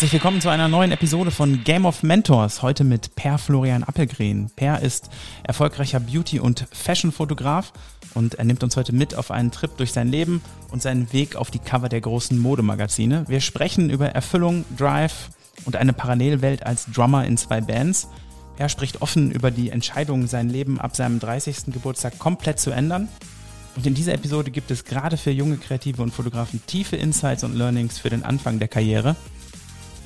Herzlich willkommen zu einer neuen Episode von Game of Mentors. Heute mit Per Florian Appelgren. Per ist erfolgreicher Beauty- und Fashion-Fotograf und er nimmt uns heute mit auf einen Trip durch sein Leben und seinen Weg auf die Cover der großen Modemagazine. Wir sprechen über Erfüllung, Drive und eine Parallelwelt als Drummer in zwei Bands. Per spricht offen über die Entscheidung, sein Leben ab seinem 30. Geburtstag komplett zu ändern. Und in dieser Episode gibt es gerade für junge Kreative und Fotografen tiefe Insights und Learnings für den Anfang der Karriere.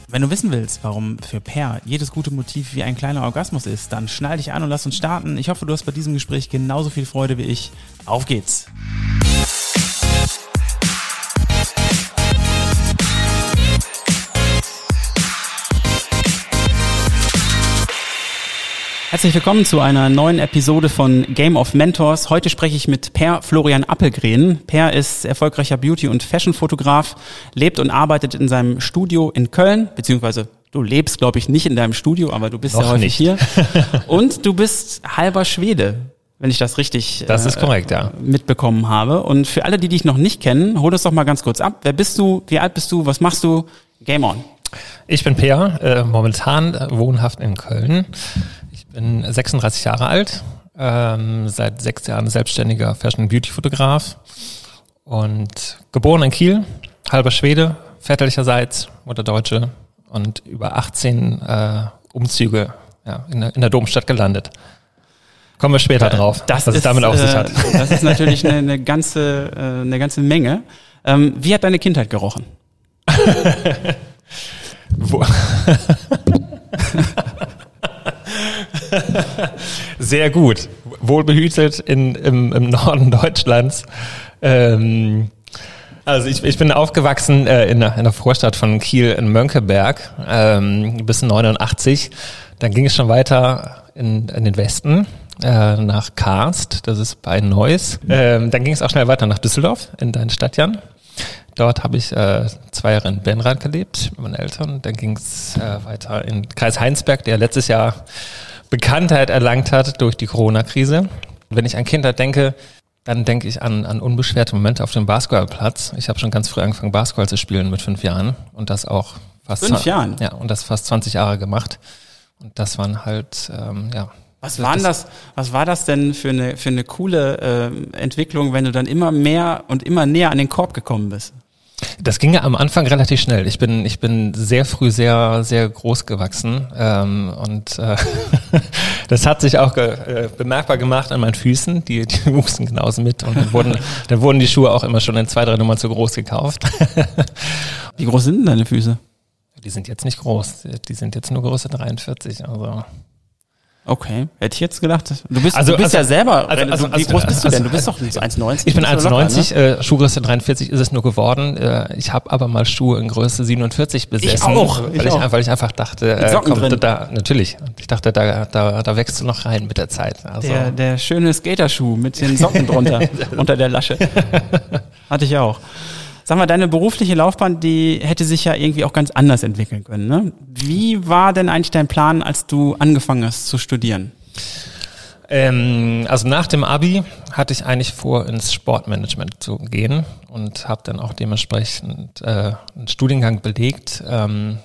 Wenn du wissen willst, warum für Per jedes gute Motiv wie ein kleiner Orgasmus ist, dann schnall dich an und lass uns starten. Ich hoffe, du hast bei diesem Gespräch genauso viel Freude wie ich. Auf geht's! Herzlich willkommen zu einer neuen Episode von Game of Mentors. Heute spreche ich mit Per Florian Appelgren. Per ist erfolgreicher Beauty- und Fashion-Fotograf, lebt und arbeitet in seinem Studio in Köln, beziehungsweise du lebst, glaube ich, nicht in deinem Studio, aber du bist Noch ja häufig nicht. hier. Und du bist halber Schwede, wenn ich das richtig Das ist äh, korrekt, ja. mitbekommen habe. Und für alle, die dich noch nicht kennen, hol das doch mal ganz kurz ab. Wer bist du? Wie alt bist du? Was machst du? Game on. Ich bin Peer, äh, momentan äh, wohnhaft in Köln. Ich bin 36 Jahre alt, ähm, seit sechs Jahren selbstständiger Fashion- und Beauty-Fotograf und geboren in Kiel, halber Schwede, väterlicherseits, Mutter Deutsche und über 18 äh, Umzüge ja, in, der, in der Domstadt gelandet. Kommen wir später drauf, was es damit auf sich äh, hat. Das ist natürlich eine, eine ganze, äh, eine ganze Menge. Ähm, wie hat deine Kindheit gerochen? Wo Sehr gut. Wohlbehütet in, im, im Norden Deutschlands. Ähm, also ich, ich bin aufgewachsen äh, in, der, in der Vorstadt von Kiel in Mönckeberg ähm, bis 89. Dann ging es schon weiter in, in den Westen äh, nach Karst, das ist bei Neuss. Ähm, dann ging es auch schnell weiter nach Düsseldorf in deinen Stadtjan. Dort habe ich äh, zwei Jahre in Benrath gelebt mit meinen Eltern. Dann ging es äh, weiter in Kreis Heinsberg, der letztes Jahr Bekanntheit erlangt hat durch die Corona-Krise. Wenn ich an Kindheit denke, dann denke ich an, an unbeschwerte Momente auf dem Basketballplatz. Ich habe schon ganz früh angefangen, Basketball zu spielen mit fünf Jahren und das auch fast Fünf Jahren? Ja, und das fast 20 Jahre gemacht. Und das waren halt, ähm, ja. Was war, denn das, was war das denn für eine, für eine coole äh, Entwicklung, wenn du dann immer mehr und immer näher an den Korb gekommen bist? Das ging ja am Anfang relativ schnell. Ich bin, ich bin sehr früh sehr, sehr groß gewachsen ähm, und äh, das hat sich auch ge äh, bemerkbar gemacht an meinen Füßen. Die, die wuchsen genauso mit und dann wurden, dann wurden die Schuhe auch immer schon in zwei, drei Nummern zu groß gekauft. Wie groß sind denn deine Füße? Die sind jetzt nicht groß. Die sind jetzt nur Größe 43. Also Okay, hätte ich jetzt gedacht. Du bist, Also- du bist also- ja selber. also- du, also- wie groß also- bist du denn? Du also- bist doch so 1,90. ich bin bist du locker, 1,90, ne? äh, Schuhgröße 43 ist es nur geworden. Äh, ich habe aber mal Schuhe in Größe 47 besessen. auch, ich weil, ich, auch. weil ich einfach dachte, äh, Socken komm, drin. da, natürlich. Ich dachte, da, da, da wächst du noch rein mit der Zeit. Also, Der, der schöne Skaterschuh mit den Socken drunter, unter der Lasche. Hatte ich auch. Sag mal, deine berufliche Laufbahn, die hätte sich ja irgendwie auch ganz anders entwickeln können. Ne? Wie war denn eigentlich dein Plan, als du angefangen hast zu studieren? Ähm, also nach dem Abi hatte ich eigentlich vor, ins Sportmanagement zu gehen und habe dann auch dementsprechend äh, einen Studiengang belegt ähm,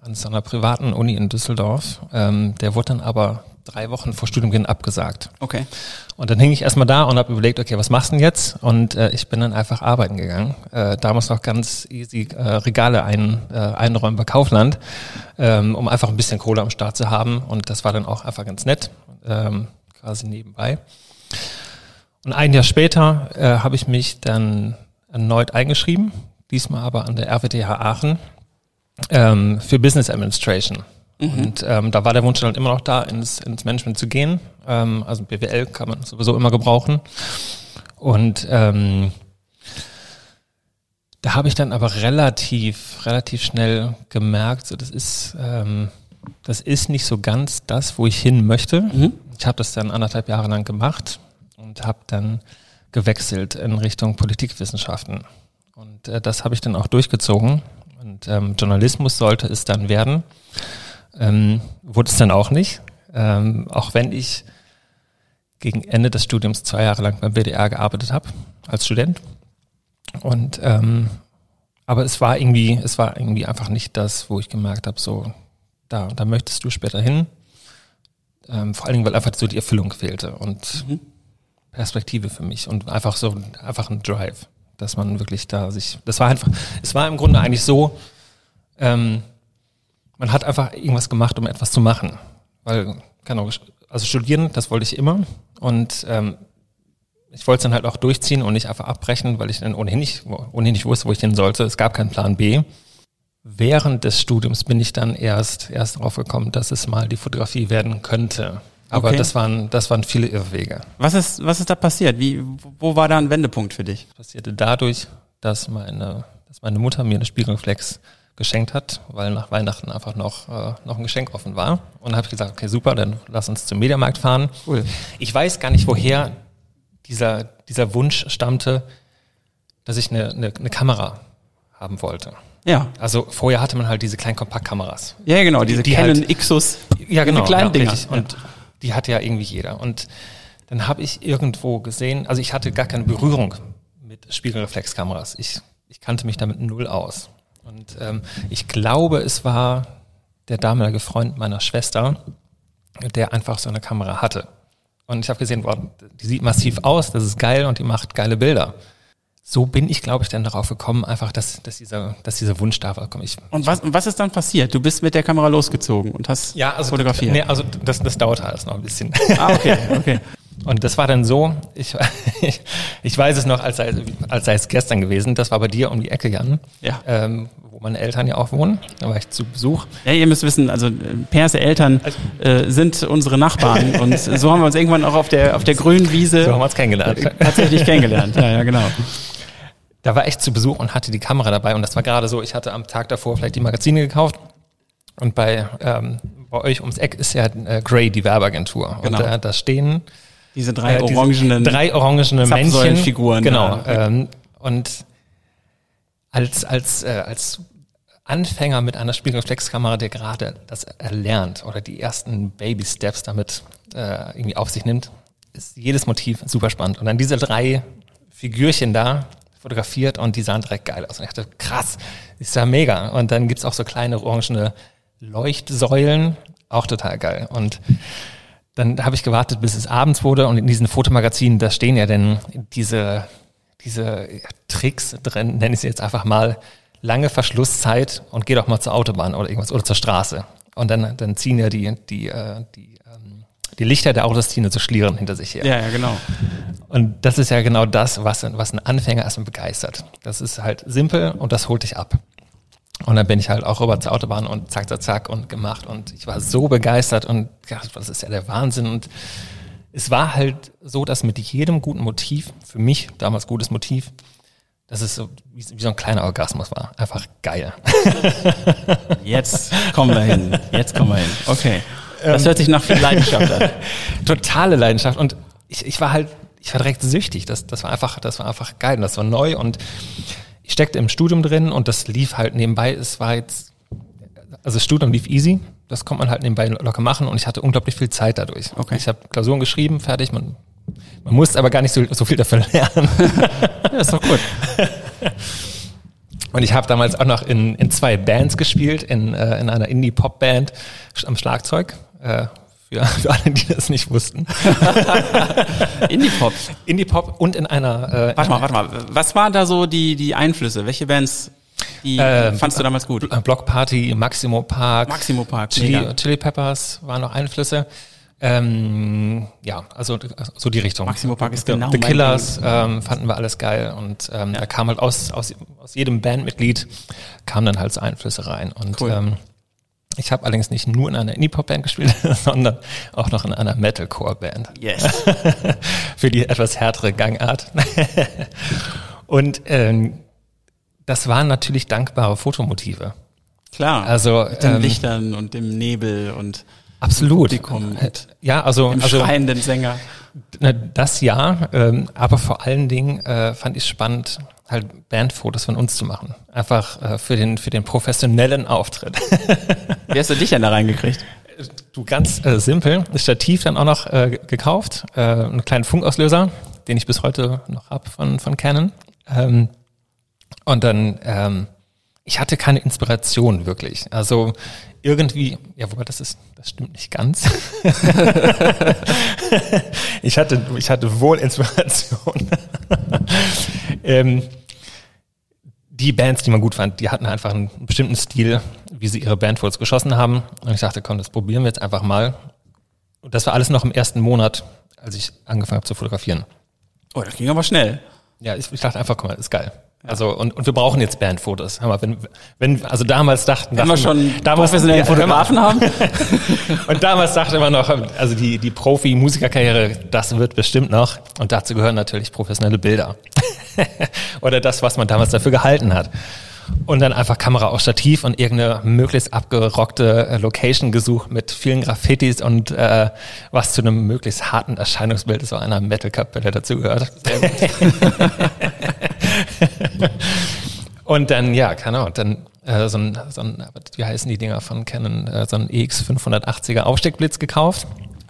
an so einer privaten Uni in Düsseldorf. Ähm, der wurde dann aber drei Wochen vor Studienbeginn abgesagt. Okay. Und dann hing ich erstmal da und habe überlegt, okay, was machst du denn jetzt? Und äh, ich bin dann einfach arbeiten gegangen. Äh, damals noch ganz easy äh, Regale ein, äh, einräumen bei Kaufland, ähm, um einfach ein bisschen Kohle am Start zu haben. Und das war dann auch einfach ganz nett, ähm, quasi nebenbei. Und ein Jahr später äh, habe ich mich dann erneut eingeschrieben, diesmal aber an der RWTH Aachen ähm, für Business Administration. Und ähm, da war der Wunsch dann halt immer noch da, ins, ins Management zu gehen. Ähm, also BWL kann man sowieso immer gebrauchen. Und ähm, da habe ich dann aber relativ, relativ schnell gemerkt, so das ist, ähm, das ist nicht so ganz das, wo ich hin möchte. Ich habe das dann anderthalb Jahre lang gemacht und habe dann gewechselt in Richtung Politikwissenschaften. Und äh, das habe ich dann auch durchgezogen. Und ähm, Journalismus sollte es dann werden. Ähm, wurde es dann auch nicht. Ähm, auch wenn ich gegen Ende des Studiums zwei Jahre lang beim WDR gearbeitet habe als Student. Und ähm, aber es war irgendwie, es war irgendwie einfach nicht das, wo ich gemerkt habe, so, da, da möchtest du später hin. Ähm, vor allen Dingen, weil einfach so die Erfüllung fehlte und mhm. Perspektive für mich und einfach so, einfach ein Drive, dass man wirklich da sich, das war einfach, es war im Grunde eigentlich so, ähm, man hat einfach irgendwas gemacht, um etwas zu machen. Weil, genau, also studieren, das wollte ich immer und ähm, ich wollte es dann halt auch durchziehen und nicht einfach abbrechen, weil ich dann ohnehin nicht, ohnehin nicht wusste, wo ich hin sollte. Es gab keinen Plan B. Während des Studiums bin ich dann erst, erst darauf gekommen, dass es mal die Fotografie werden könnte. Aber okay. das waren, das waren viele Irrwege. Was ist, was ist da passiert? Wie, wo war da ein Wendepunkt für dich? Das passierte dadurch, dass meine, dass meine Mutter mir eine Spiegelreflex geschenkt hat, weil nach Weihnachten einfach noch, äh, noch ein Geschenk offen war. Und dann habe ich gesagt, okay, super, dann lass uns zum Mediamarkt fahren. Cool. Ich weiß gar nicht, woher dieser, dieser Wunsch stammte, dass ich eine, eine, eine Kamera haben wollte. Ja. Also vorher hatte man halt diese kleinen Kompaktkameras. Ja, genau, diese die Canon halt, Xus. Ja, genau. Diese kleinen ja, Dinger. Und die hatte ja irgendwie jeder. Und dann habe ich irgendwo gesehen, also ich hatte gar keine Berührung mit Spiegelreflexkameras. Ich, ich kannte mich damit null aus. Und ähm, ich glaube, es war der damalige Freund meiner Schwester, der einfach so eine Kamera hatte. Und ich habe gesehen, wow, die sieht massiv aus, das ist geil und die macht geile Bilder. So bin ich, glaube ich, dann darauf gekommen, einfach, dass, dass, dieser, dass dieser Wunsch da war. Komm, ich, und was, was ist dann passiert? Du bist mit der Kamera losgezogen und hast ja, also, fotografiert? Nee, also das, das dauerte alles noch ein bisschen. Ah, okay, okay. Und das war dann so, ich, ich, ich weiß es noch, als sei, als sei es gestern gewesen, das war bei dir um die Ecke, Jan. Ja. Ähm, wo meine Eltern ja auch wohnen. Da war ich zu Besuch. Ja, ihr müsst wissen, also Pers Eltern also, äh, sind unsere Nachbarn und so haben wir uns irgendwann auch auf der, auf der grünen Wiese so haben wir uns kennengelernt. Äh, tatsächlich kennengelernt. Ja, ja, genau. Da war ich zu Besuch und hatte die Kamera dabei und das war gerade so, ich hatte am Tag davor vielleicht die Magazine gekauft und bei, ähm, bei euch ums Eck ist ja äh, Grey, die Werbeagentur. Genau. Und äh, da stehen diese drei äh, orangenen drei orangene Männchen. Figuren. Genau. Ja. Ähm, und als, als, äh, als Anfänger mit einer Spiegelreflexkamera, der gerade das erlernt oder die ersten Baby Steps damit äh, irgendwie auf sich nimmt, ist jedes Motiv super spannend. Und dann diese drei Figürchen da fotografiert und die sahen direkt geil aus. Und ich dachte, krass, ist ja mega. Und dann gibt's auch so kleine orangene Leuchtsäulen, auch total geil. Und dann habe ich gewartet, bis es abends wurde und in diesen Fotomagazinen, da stehen ja dann diese, diese Tricks drin, nenne ich sie jetzt einfach mal, lange Verschlusszeit und geh doch mal zur Autobahn oder irgendwas oder zur Straße. Und dann, dann ziehen ja die, die, äh, die, ähm, die Lichter der Autos ziehen so Schlieren hinter sich her. Ja, ja, genau. Und das ist ja genau das, was, was ein Anfänger erstmal begeistert. Das ist halt simpel und das holt dich ab. Und dann bin ich halt auch rüber zur Autobahn und zack, zack, zack und gemacht. Und ich war so begeistert und ja, das ist ja der Wahnsinn. Und es war halt so, dass mit jedem guten Motiv, für mich damals gutes Motiv, dass es so wie, wie so ein kleiner Orgasmus war. Einfach geil. Jetzt kommen wir hin. Jetzt kommen wir hin. Okay. Das hört sich nach viel Leidenschaft an. Totale Leidenschaft. Und ich, ich war halt, ich war direkt süchtig. Das, das war einfach, das war einfach geil. Und das war neu. Und ich steckte im Studium drin und das lief halt nebenbei. Es war jetzt, also das Studium lief easy. Das konnte man halt nebenbei locker machen und ich hatte unglaublich viel Zeit dadurch. Okay. Ich habe Klausuren geschrieben, fertig. Man, man muss aber gar nicht so, so viel dafür lernen. ja, ist doch gut. Und ich habe damals auch noch in, in zwei Bands gespielt, in, äh, in einer Indie-Pop-Band am Schlagzeug. Äh, für, für alle, die das nicht wussten. Indie-Pop. Indie-Pop und in einer. Äh, warte mal, warte mal. Was waren da so die, die Einflüsse? Welche Bands die äh, fandst du damals gut? Block Party, Maximo Park. Maximo Park. Chili, Chili Peppers waren noch Einflüsse. Ähm, ja, also so die Richtung. Maximo Park ist genau The Killers ähm, fanden wir alles geil und ähm, ja. da kam halt aus, aus, aus jedem Bandmitglied kamen dann halt so Einflüsse rein und cool. ähm, ich habe allerdings nicht nur in einer Indie-Pop-Band gespielt, sondern auch noch in einer Metalcore-Band. Yes. Für die etwas härtere Gangart. Und ähm, das waren natürlich dankbare Fotomotive. Klar. Also mit den ähm, Lichtern und dem Nebel und absolut. Publikum und ja, also dem also schreienden Sänger. Das ja, ähm, aber vor allen Dingen äh, fand ich spannend, halt Bandfotos von uns zu machen. Einfach äh, für, den, für den professionellen Auftritt. Wie hast du dich denn da reingekriegt? Du, ganz äh, simpel. Das Stativ dann auch noch äh, gekauft. Äh, einen kleinen Funkauslöser, den ich bis heute noch hab von, von Canon. Ähm, und dann ähm, ich hatte keine Inspiration wirklich. Also irgendwie, ja, wobei das ist, das stimmt nicht ganz. ich hatte, ich hatte wohl Inspiration. ähm, die Bands, die man gut fand, die hatten einfach einen bestimmten Stil, wie sie ihre Bandfotos geschossen haben. Und ich dachte, komm, das probieren wir jetzt einfach mal. Und das war alles noch im ersten Monat, als ich angefangen habe zu fotografieren. Oh, das ging aber schnell. Ja, ich, ich dachte einfach, guck mal, ist geil. Also und, und wir brauchen jetzt Bandfotos. Hör mal, wenn, wenn also damals dachten, dachten, wir schon damals, professionelle ja, Fotografen haben. und damals dachte man noch, also die die Profi-Musikerkarriere, das wird bestimmt noch. Und dazu gehören natürlich professionelle Bilder oder das, was man damals dafür gehalten hat. Und dann einfach Kamera auf Stativ und irgendeine möglichst abgerockte äh, Location gesucht mit vielen Graffitis und äh, was zu einem möglichst harten Erscheinungsbild so einer Metal-Kapelle dazugehört. und dann, ja, keine Ahnung, dann äh, so, ein, so ein, wie heißen die Dinger von Canon, äh, so ein EX 580er Aufsteckblitz gekauft.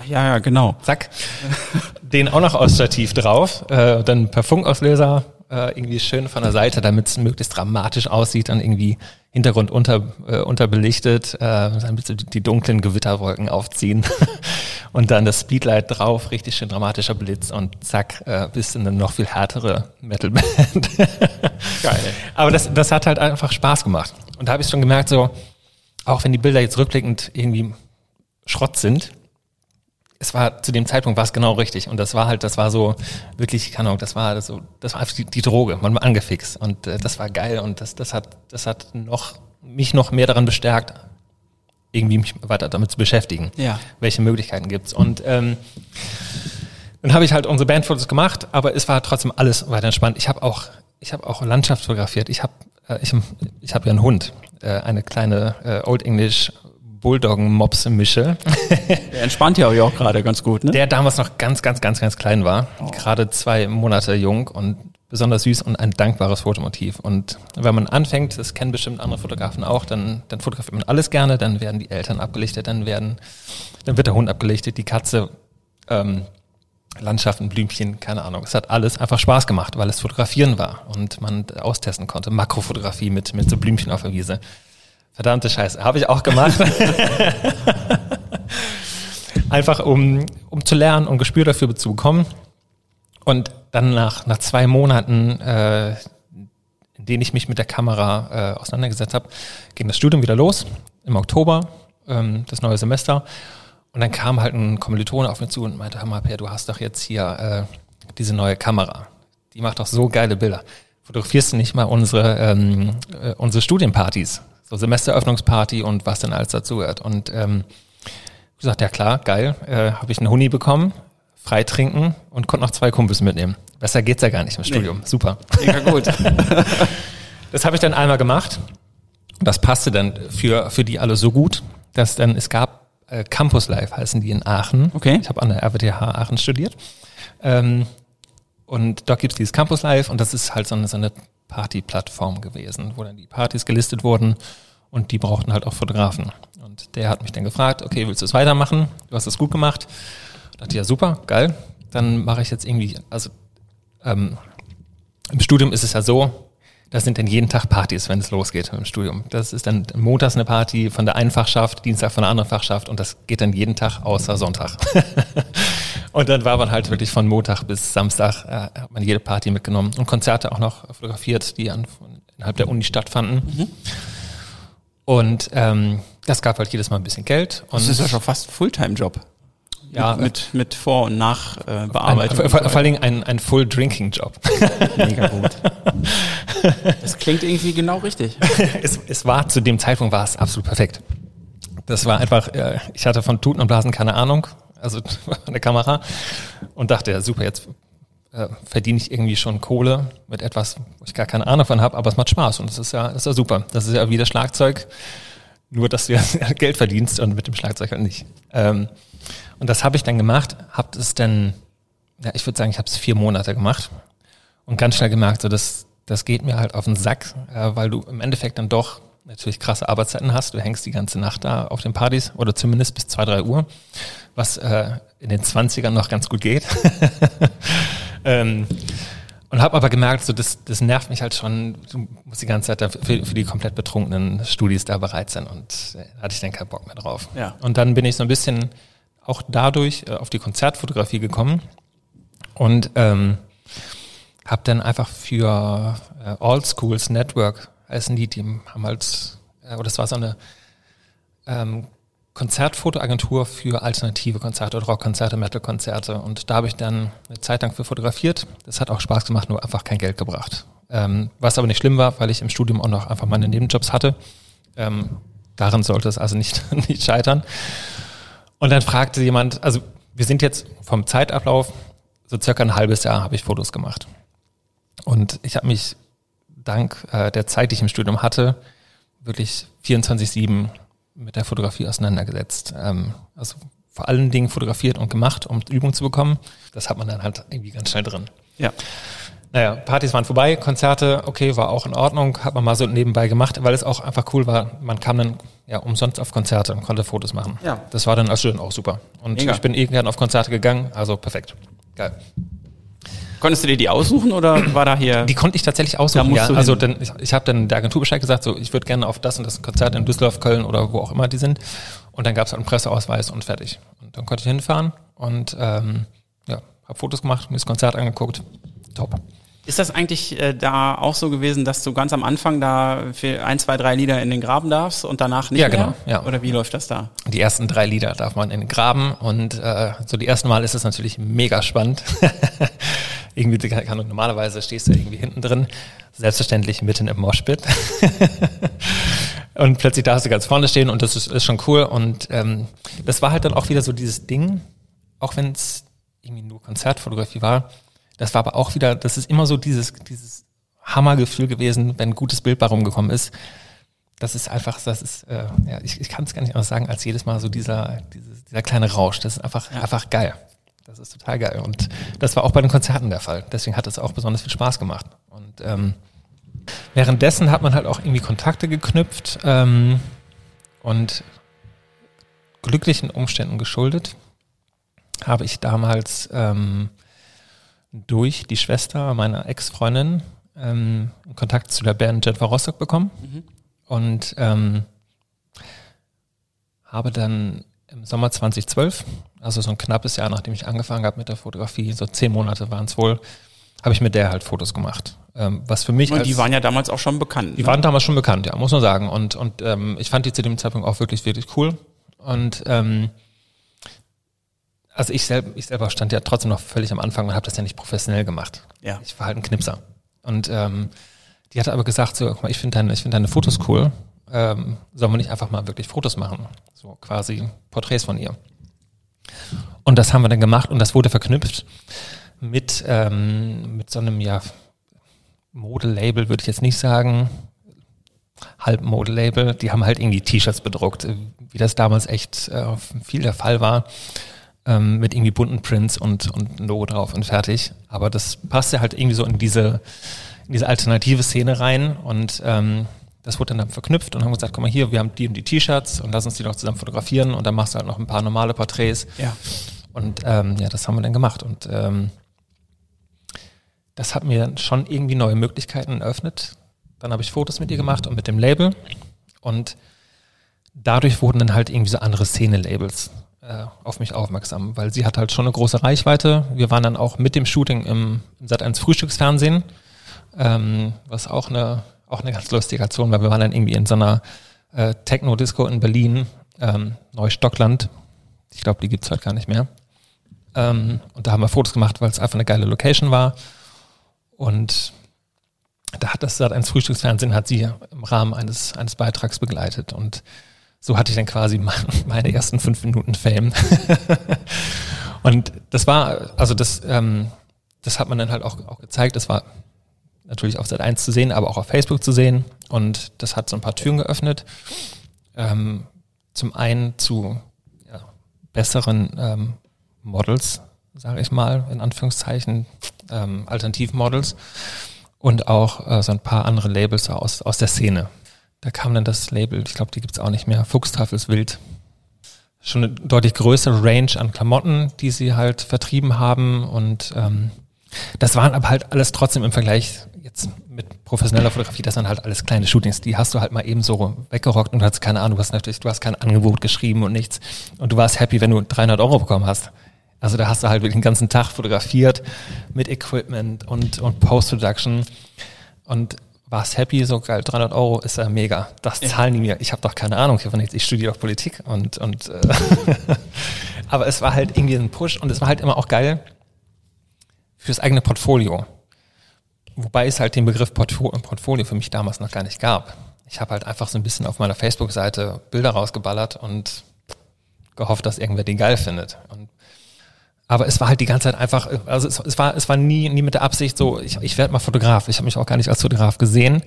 Ja, ja, genau. Zack. Den auch noch aus Stativ drauf. Äh, dann per Funkauslöser äh, irgendwie schön von der Seite, damit es möglichst dramatisch aussieht, dann irgendwie Hintergrund unter, äh, unterbelichtet, äh, damit so die dunklen Gewitterwolken aufziehen und dann das Speedlight drauf, richtig schön dramatischer Blitz und zack, äh, bist in eine noch viel härtere Metalband. Geil. Aber das, das hat halt einfach Spaß gemacht. Und da habe ich schon gemerkt, so, auch wenn die Bilder jetzt rückblickend irgendwie Schrott sind, es war zu dem Zeitpunkt war es genau richtig und das war halt, das war so wirklich, keine Ahnung, das war so, das war einfach die, die Droge, man war angefixt und äh, das war geil und das, das hat, das hat noch mich noch mehr daran bestärkt, irgendwie mich weiter damit zu beschäftigen. Ja. Welche Möglichkeiten gibt's und ähm, dann habe ich halt unsere Bandfotos gemacht, aber es war trotzdem alles weiter entspannt. Ich habe auch, ich habe auch Landschaft fotografiert. Ich habe, äh, ich, ich habe ja einen Hund, äh, eine kleine äh, Old English Bulldoggen-Mops-Mische. Der entspannt ja auch gerade ganz gut, ne? Der damals noch ganz, ganz, ganz, ganz klein war. Oh. Gerade zwei Monate jung und besonders süß und ein dankbares Fotomotiv. Und wenn man anfängt, das kennen bestimmt andere Fotografen auch, dann, dann fotografiert man alles gerne, dann werden die Eltern abgelichtet, dann werden, dann wird der Hund abgelichtet, die Katze, ähm, Landschaften, Blümchen, keine Ahnung. Es hat alles einfach Spaß gemacht, weil es Fotografieren war und man austesten konnte. Makrofotografie mit, mit so Blümchen auf der Wiese. Verdammte Scheiße, habe ich auch gemacht. Einfach um, um zu lernen und Gespür dafür zu bekommen. Und dann nach, nach zwei Monaten, äh, in denen ich mich mit der Kamera äh, auseinandergesetzt habe, ging das Studium wieder los im Oktober, ähm, das neue Semester. Und dann kam halt ein Kommilitone auf mich zu und meinte, hör mal, Per, du hast doch jetzt hier äh, diese neue Kamera. Die macht doch so geile Bilder. Fotografierst du nicht mal unsere, ähm, äh, unsere Studienpartys? so Semesteröffnungsparty und was denn alles dazugehört. Und ähm, gesagt, ja klar, geil, äh, habe ich einen Huni bekommen, frei trinken und konnte noch zwei Kumpels mitnehmen. Besser geht's ja gar nicht im Studium. Nee. Super. Ja, gut. das habe ich dann einmal gemacht. Das passte dann für, für die alle so gut, dass dann es gab äh, Campus Live heißen die in Aachen. Okay. Ich habe an der RWTH Aachen studiert. Ähm, und dort gibt's dieses Campus Live und das ist halt so eine, so eine Party-Plattform gewesen, wo dann die Partys gelistet wurden und die brauchten halt auch Fotografen. Und der hat mich dann gefragt, okay, willst du es weitermachen? Du hast es gut gemacht. Dachte, ja, super, geil. Dann mache ich jetzt irgendwie, also ähm, im Studium ist es ja so, das sind dann jeden Tag Partys, wenn es losgeht im Studium. Das ist dann montags eine Party von der einen Fachschaft, Dienstag von der anderen Fachschaft und das geht dann jeden Tag außer Sonntag. und dann war man halt wirklich von Montag bis Samstag, äh, hat man jede Party mitgenommen und Konzerte auch noch fotografiert, die an, innerhalb der Uni stattfanden. Mhm. Und ähm, das gab halt jedes Mal ein bisschen Geld. Und das ist ja schon fast ein Fulltime-Job. Ja, mit, mit Vor- und Nachbearbeitung. Äh, vor, vor allen Dingen ein, ein Full-Drinking-Job. Mega gut. Das klingt irgendwie genau richtig. es, es war zu dem Zeitpunkt war es absolut perfekt. Das war einfach, äh, ich hatte von Tuten und Blasen keine Ahnung, also eine Kamera und dachte, ja super, jetzt äh, verdiene ich irgendwie schon Kohle mit etwas, wo ich gar keine Ahnung von habe, aber es macht Spaß und das ist ja, das ist ja super. Das ist ja wie das Schlagzeug, nur dass du Geld verdienst und mit dem Schlagzeug halt nicht. Ähm, und das habe ich dann gemacht, habe es dann, ja, ich würde sagen, ich habe es vier Monate gemacht und ganz schnell gemerkt, so das, das geht mir halt auf den Sack, äh, weil du im Endeffekt dann doch natürlich krasse Arbeitszeiten hast. Du hängst die ganze Nacht da auf den Partys oder zumindest bis zwei, drei Uhr, was äh, in den Zwanzigern noch ganz gut geht. ähm, Und habe aber gemerkt, so das, das nervt mich halt schon. Du musst die ganze Zeit für, für die komplett betrunkenen Studis da bereit sein. Und äh, da hatte ich dann keinen Bock mehr drauf. Ja. Und dann bin ich so ein bisschen auch dadurch äh, auf die Konzertfotografie gekommen und ähm, habe dann einfach für äh, All Schools Network heißen die, die haben halt, äh, oder das war so eine ähm, Konzertfotoagentur für alternative Konzerte Rockkonzerte, Metalkonzerte. Und da habe ich dann eine Zeit lang für fotografiert. Das hat auch Spaß gemacht, nur einfach kein Geld gebracht. Ähm, was aber nicht schlimm war, weil ich im Studium auch noch einfach meine Nebenjobs hatte. Ähm, daran sollte es also nicht, nicht scheitern. Und dann fragte jemand, also wir sind jetzt vom Zeitablauf, so circa ein halbes Jahr habe ich Fotos gemacht. Und ich habe mich dank äh, der Zeit, die ich im Studium hatte, wirklich 24-7 mit der Fotografie auseinandergesetzt. Ähm, also vor allen Dingen fotografiert und gemacht, um Übung zu bekommen. Das hat man dann halt irgendwie ganz schnell drin. Ja. Naja, Partys waren vorbei, Konzerte, okay, war auch in Ordnung, hat man mal so nebenbei gemacht, weil es auch einfach cool war. Man kam dann ja umsonst auf Konzerte und konnte Fotos machen. Ja. Das war dann als Student auch super. Und Mega. ich bin irgendwann auf Konzerte gegangen, also perfekt. Geil. Konntest du dir die aussuchen oder war da hier? Die konnte ich tatsächlich aussuchen. Ja. Also dann, ich, ich habe dann der Agentur Bescheid gesagt, so ich würde gerne auf das und das Konzert in Düsseldorf, Köln oder wo auch immer die sind. Und dann gab es halt einen Presseausweis und fertig. Und dann konnte ich hinfahren und ähm, ja, habe Fotos gemacht, mir das Konzert angeguckt. Top. Ist das eigentlich äh, da auch so gewesen, dass du ganz am Anfang da für ein, zwei, drei Lieder in den Graben darfst und danach nicht Ja, mehr? genau, ja. Oder wie läuft das da? Die ersten drei Lieder darf man in den Graben und äh, so die ersten Mal ist es natürlich mega spannend. irgendwie kann, normalerweise stehst du irgendwie hinten drin, selbstverständlich mitten im Moshpit. und plötzlich darfst du ganz vorne stehen und das ist, ist schon cool. Und ähm, das war halt dann auch wieder so dieses Ding, auch wenn es irgendwie nur Konzertfotografie war, das war aber auch wieder, das ist immer so dieses, dieses Hammergefühl gewesen, wenn ein gutes Bild bei rumgekommen ist. Das ist einfach, das ist, äh, ja, ich, ich kann es gar nicht anders sagen, als jedes Mal so dieser, dieses, dieser kleine Rausch. Das ist einfach, einfach geil. Das ist total geil. Und das war auch bei den Konzerten der Fall. Deswegen hat es auch besonders viel Spaß gemacht. Und ähm, währenddessen hat man halt auch irgendwie Kontakte geknüpft ähm, und glücklichen Umständen geschuldet habe ich damals ähm, durch die Schwester meiner Ex-Freundin ähm, Kontakt zu der Band Jennifer Rostock bekommen Mhm. und ähm, habe dann im Sommer 2012, also so ein knappes Jahr, nachdem ich angefangen habe mit der Fotografie, so zehn Monate waren es wohl, habe ich mit der halt Fotos gemacht. Ähm, was für mich Und als, die waren ja damals auch schon bekannt. die ne? waren damals schon bekannt, ja, muss man sagen. Und, und ähm, ich fand die zu dem Zeitpunkt auch wirklich, wirklich cool. Und ähm, also ich, selber, ich selber stand ja trotzdem noch völlig am Anfang und habe das ja nicht professionell gemacht. Ja. Ich war halt ein Knipser. Und ähm, die hat aber gesagt, so, guck mal, ich finde deine, ich finde deine Fotos cool. Ähm, sollen wir nicht einfach mal wirklich Fotos machen? So quasi Porträts von ihr. Und das haben wir dann gemacht und das wurde verknüpft mit, ähm, mit so einem, ja, Modelabel würde ich jetzt nicht sagen, halb Modelabel. Die haben halt irgendwie T-Shirts bedruckt, wie das damals echt äh, viel der Fall war ähm, mit irgendwie bunten Prints und, und ein Logo drauf und fertig. Aber das passte halt irgendwie so in diese, in diese alternative Szene rein und ähm, das wurde dann, dann verknüpft und haben gesagt, guck mal hier, wir haben die und die T-Shirts und lass uns die noch zusammen fotografieren und dann machst du halt noch ein paar normale Porträts. Ja. Und ähm, ja, das haben wir dann gemacht und ähm, das hat mir dann schon irgendwie neue Möglichkeiten eröffnet. Dann habe ich Fotos mit ihr gemacht und mit dem Label und dadurch wurden dann halt irgendwie so andere Szene-Labels äh, auf mich aufmerksam, weil sie hat halt schon eine große Reichweite. Wir waren dann auch mit dem Shooting im, im Sat1 Frühstücksfernsehen, ähm, was auch eine, auch eine ganz lustige Aktion war. Wir waren dann irgendwie in so einer äh, Techno-Disco in Berlin, ähm, Neustockland. Ich glaube, die gibt's heute gar nicht mehr. Ähm, und da haben wir Fotos gemacht, weil es einfach eine geile Location war. Und da hat das Sat1 Frühstücksfernsehen hat sie im Rahmen eines, eines Beitrags begleitet. Und so hatte ich dann quasi meine ersten fünf Minuten Fame. und das war, also das, ähm, das hat man dann halt auch, auch gezeigt. Das war natürlich auf Sat1 zu sehen, aber auch auf Facebook zu sehen. Und das hat so ein paar Türen geöffnet. Ähm, zum einen zu ja, besseren ähm, Models, sage ich mal, in Anführungszeichen, ähm, Alternativmodels und auch äh, so ein paar andere Labels aus, aus der Szene. Da kam dann das Label, ich glaube, die gibt's auch nicht mehr, Fuchsteufels Wild. Schon eine deutlich größere Range an Klamotten, die sie halt vertrieben haben und ähm, Das waren aber halt alles trotzdem im Vergleich jetzt mit professioneller Fotografie, das sind halt alles kleine Shootings, die hast du halt mal eben so weggerockt und du hast keine Ahnung, du hast natürlich, du hast kein Angebot geschrieben und nichts und du warst happy, wenn du 300 Euro bekommen hast. Also da hast du halt wirklich den ganzen Tag fotografiert mit Equipment und, und Post-Production und warst happy, so geil, 300 Euro ist ja mega. Das zahlen die mir. Ich habe doch keine Ahnung hiervon nichts. Ich studiere auch Politik und, und äh, aber es war halt irgendwie ein Push und es war halt immer auch geil fürs eigene Portfolio. Wobei es halt den Begriff Portfolio für mich damals noch gar nicht gab. Ich habe halt einfach so ein bisschen auf meiner Facebook-Seite Bilder rausgeballert und gehofft, dass irgendwer die geil findet. Und aber es war halt die ganze Zeit einfach, also es, es war, es war nie, nie mit der Absicht so, ich, ich werde mal Fotograf. Ich habe mich auch gar nicht als Fotograf gesehen.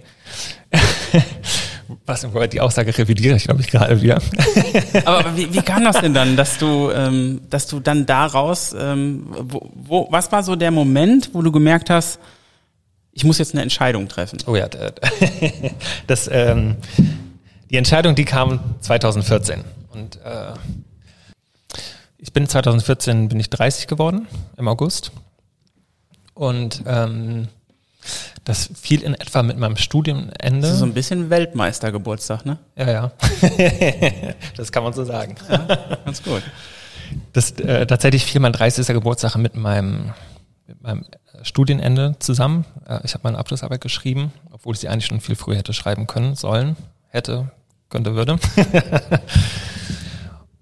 Was die Aussage revidiere ich, glaube ich, gerade wieder. Aber wie, wie kam das denn dann, dass du, ähm, dass du dann daraus, ähm, wo, wo, was war so der Moment, wo du gemerkt hast, ich muss jetzt eine Entscheidung treffen? Oh ja, das, ähm, die Entscheidung, die kam 2014 und äh, ich bin 2014 bin ich 30 geworden im August und ähm, das fiel in etwa mit meinem Studienende. Das ist so ein bisschen Weltmeistergeburtstag, ne? Ja, ja. das kann man so sagen. Ja, ganz gut. Das, äh, tatsächlich fiel mein 30. Geburtstag mit meinem, mit meinem Studienende zusammen. Äh, ich habe meine Abschlussarbeit geschrieben, obwohl ich sie eigentlich schon viel früher hätte schreiben können, sollen, hätte, könnte, würde.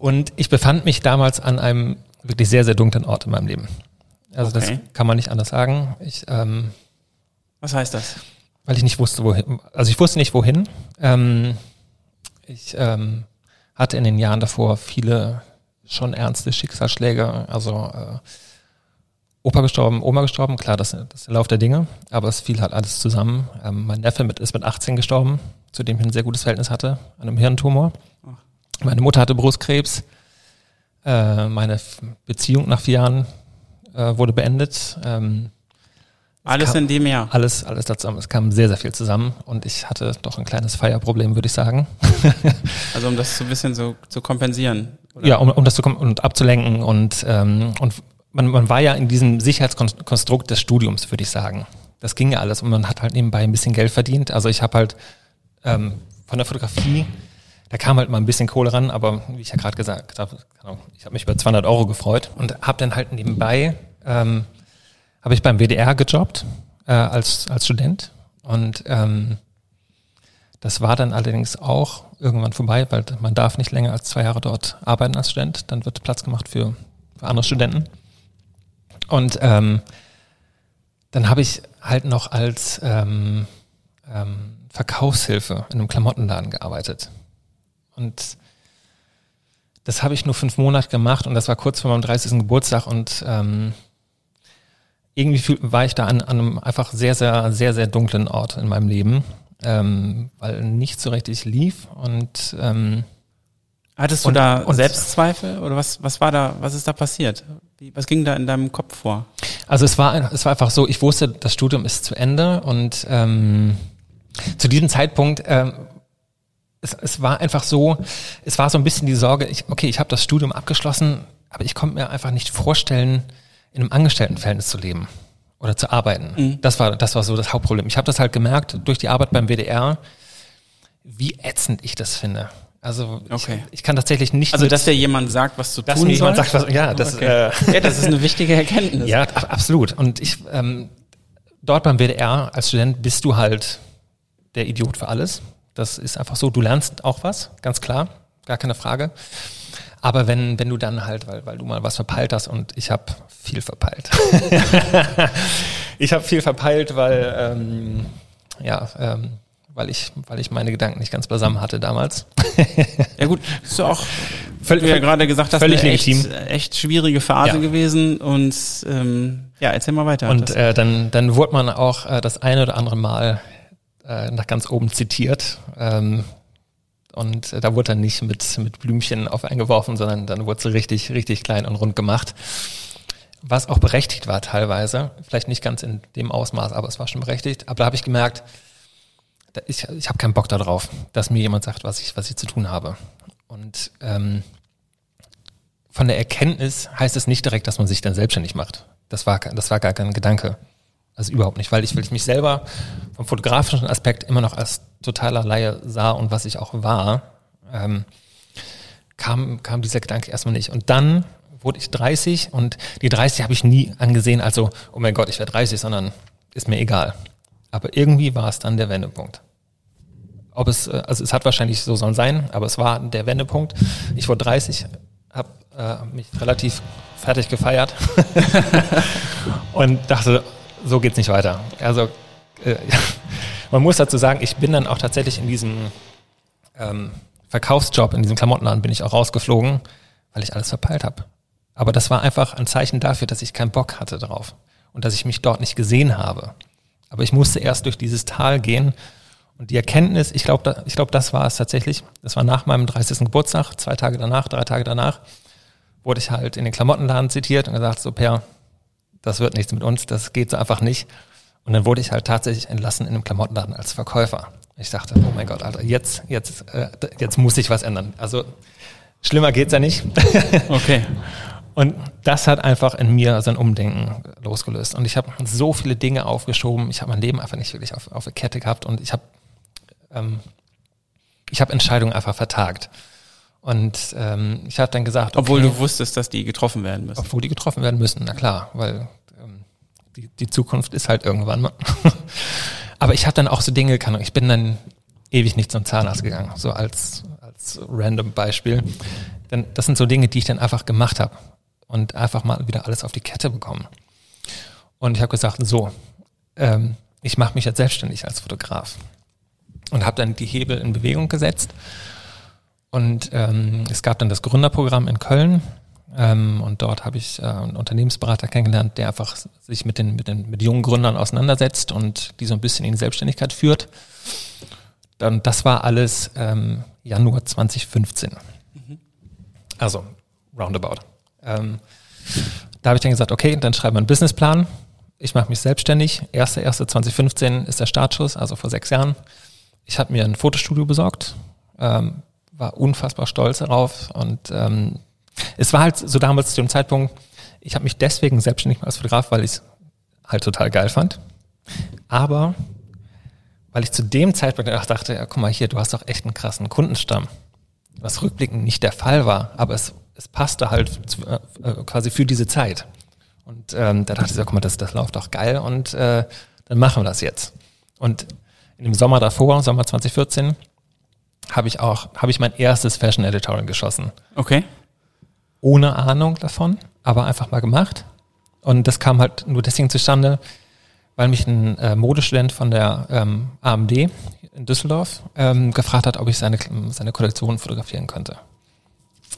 Und ich befand mich damals an einem wirklich sehr, sehr dunklen Ort in meinem Leben. Also okay. das kann man nicht anders sagen. Ich ähm, was heißt das? Weil ich nicht wusste, wohin. Also ich wusste nicht, wohin. Ähm, ich ähm, hatte in den Jahren davor viele schon ernste Schicksalsschläge. Also äh, Opa gestorben, Oma gestorben, klar, das, das ist der Lauf der Dinge, aber es fiel halt alles zusammen. Ähm, mein Neffe mit, ist mit 18 gestorben, zu dem ich ein sehr gutes Verhältnis hatte, an einem Hirntumor. Ach. Meine Mutter hatte Brustkrebs. Äh, meine Beziehung nach vier Jahren äh, wurde beendet. Ähm, alles kam, in dem Jahr. Alles, alles dazu. Es kam sehr, sehr viel zusammen und ich hatte doch ein kleines Feierproblem, würde ich sagen. also um das so ein bisschen so zu kompensieren. Oder? Ja, um, um das zu und abzulenken und ähm, und man, man war ja in diesem Sicherheitskonstrukt des Studiums, würde ich sagen. Das ging ja alles und man hat halt nebenbei ein bisschen Geld verdient. Also ich habe halt ähm, von der Fotografie, da kam halt mal ein bisschen Kohle ran, aber wie ich ja gerade gesagt habe, genau, ich habe mich über 200 Euro gefreut und habe dann halt nebenbei ähm, habe ich beim WDR gejobbt äh, als, als Student und ähm, das war dann allerdings auch irgendwann vorbei, weil man darf nicht länger als zwei Jahre dort arbeiten als Student. Dann wird Platz gemacht für, für andere Studenten. Und ähm, dann habe ich halt noch als ähm, ähm, Verkaufshilfe in einem Klamottenladen gearbeitet. Und das habe ich nur fünf Monate gemacht und das war kurz vor meinem 30. Geburtstag und ähm, irgendwie war ich da an, an einem einfach sehr, sehr, sehr, sehr dunklen Ort in meinem Leben, ähm, weil nicht so richtig lief und ähm, Hattest du und, da und Selbstzweifel oder was, was war da, was ist da passiert? Was ging da in deinem Kopf vor? Also es war, es war einfach so, ich wusste, das Studium ist zu Ende und ähm, zu diesem Zeitpunkt, ähm, es, es war einfach so, es war so ein bisschen die Sorge, ich, okay, ich habe das Studium abgeschlossen, aber ich konnte mir einfach nicht vorstellen, in einem Angestelltenverhältnis zu leben oder zu arbeiten. Mhm. Das war das war so das Hauptproblem. Ich habe das halt gemerkt durch die Arbeit beim WDR, wie ätzend ich das finde. Also okay. ich, ich, kann tatsächlich nicht. Also dass dir jemand sagt, was zu dass tun mir jemand sagt, was, ja, das, okay. äh, ja, das ist eine wichtige Erkenntnis. Ja, absolut. Und ich ähm, dort beim WDR als Student bist du halt der Idiot für alles. Das ist einfach so. Du lernst auch was, ganz klar, gar keine Frage. Aber wenn, wenn du dann halt, weil, weil du mal was verpeilt hast und ich habe viel verpeilt. ich habe viel verpeilt, weil ähm, ja, ähm, weil ich, weil ich meine Gedanken nicht ganz beisammen hatte damals. ja gut, ist ja auch, völlig, wie du ja gerade gesagt hast, völlig eine echt, echt schwierige Phase ja. gewesen und ähm, ja, erzähl mal weiter. Und äh, dann, dann wurde man auch äh, das eine oder andere Mal äh, nach ganz oben zitiert. Ähm, und da wurde dann nicht mit, mit Blümchen auf eingeworfen, sondern dann wurde sie richtig, richtig klein und rund gemacht. Was auch berechtigt war teilweise. Vielleicht nicht ganz in dem Ausmaß, aber es war schon berechtigt. Aber da habe ich gemerkt, ich, ich habe keinen Bock darauf, dass mir jemand sagt, was ich, was ich zu tun habe. Und ähm, von der Erkenntnis heißt es nicht direkt, dass man sich dann selbstständig macht. Das war, das war gar kein Gedanke. Also überhaupt nicht, weil ich, weil ich mich selber vom fotografischen Aspekt immer noch als totaler Laie sah und was ich auch war, ähm, kam, kam dieser Gedanke erstmal nicht. Und dann wurde ich 30 und die 30 habe ich nie angesehen, also, oh mein Gott, ich werde 30, sondern ist mir egal. Aber irgendwie war es dann der Wendepunkt. Ob es, äh, also es hat wahrscheinlich so sollen sein, aber es war der Wendepunkt. Ich wurde 30, habe äh, mich relativ fertig gefeiert und dachte, so geht's nicht weiter. Also äh, man muss dazu sagen, ich bin dann auch tatsächlich in diesem ähm, Verkaufsjob, in diesem Klamottenladen bin ich auch rausgeflogen, weil ich alles verpeilt habe. Aber das war einfach ein Zeichen dafür, dass ich keinen Bock hatte drauf und dass ich mich dort nicht gesehen habe. Aber ich musste erst durch dieses Tal gehen und die Erkenntnis, ich glaube, da, ich das war es tatsächlich. Das war nach meinem 30. Geburtstag, zwei Tage danach, drei Tage danach, wurde ich halt in den Klamottenladen zitiert und gesagt, so Per, das wird nichts mit uns, das geht so einfach nicht. Und dann wurde ich halt tatsächlich entlassen in einem Klamottenladen als Verkäufer. Ich dachte, oh mein Gott, Alter, jetzt, jetzt, äh, jetzt muss ich was ändern. Also schlimmer geht's ja nicht. Okay. Und das hat einfach in mir so ein Umdenken losgelöst. Und ich habe so viele Dinge aufgeschoben. Ich habe mein Leben einfach nicht wirklich auf, auf der Kette gehabt und ich habe ähm, ich habe Entscheidungen einfach vertagt. Und ähm, ich habe dann gesagt, okay, obwohl du wusstest, dass die getroffen werden müssen. Obwohl die getroffen werden müssen, na klar, weil ähm, die, die Zukunft ist halt irgendwann mal. Aber ich habe dann auch so Dinge, kann ich bin dann ewig nicht zum Zahnarzt gegangen, so als als random Beispiel. Denn das sind so Dinge, die ich dann einfach gemacht habe und einfach mal wieder alles auf die Kette bekommen. Und ich habe gesagt, so, ähm, ich mache mich jetzt selbstständig als Fotograf und habe dann die Hebel in Bewegung gesetzt. Und ähm, es gab dann das Gründerprogramm in Köln. Ähm, und dort habe ich äh, einen Unternehmensberater kennengelernt, der einfach sich mit den, mit den mit jungen Gründern auseinandersetzt und die so ein bisschen in die Selbstständigkeit führt. Dann, das war alles ähm, Januar 2015. Mhm. Also roundabout. Ähm, da habe ich dann gesagt, okay, dann schreiben wir einen Businessplan. Ich mache mich selbstständig. 1.1.2015 ist der Startschuss, also vor sechs Jahren. Ich habe mir ein Fotostudio besorgt, ähm, war unfassbar stolz darauf und ähm, es war halt so damals zu dem Zeitpunkt, ich habe mich deswegen selbstständig als Fotograf, weil ich es halt total geil fand. Aber weil ich zu dem Zeitpunkt auch dachte, ja, guck mal hier, du hast doch echt einen krassen Kundenstamm. Was rückblickend nicht der Fall war, aber es es passte halt zu, äh, äh, quasi für diese Zeit. Und ähm, da dachte ich so, guck mal, das, das läuft doch geil und äh, dann machen wir das jetzt. Und in dem Sommer davor, Sommer 2014, habe ich auch, habe ich mein erstes Fashion Editorial geschossen. Okay. Ohne Ahnung davon, aber einfach mal gemacht. Und das kam halt nur deswegen zustande, weil mich ein äh, Modestudent von der ähm, AMD in Düsseldorf ähm, gefragt hat, ob ich seine, seine Kollektion fotografieren könnte.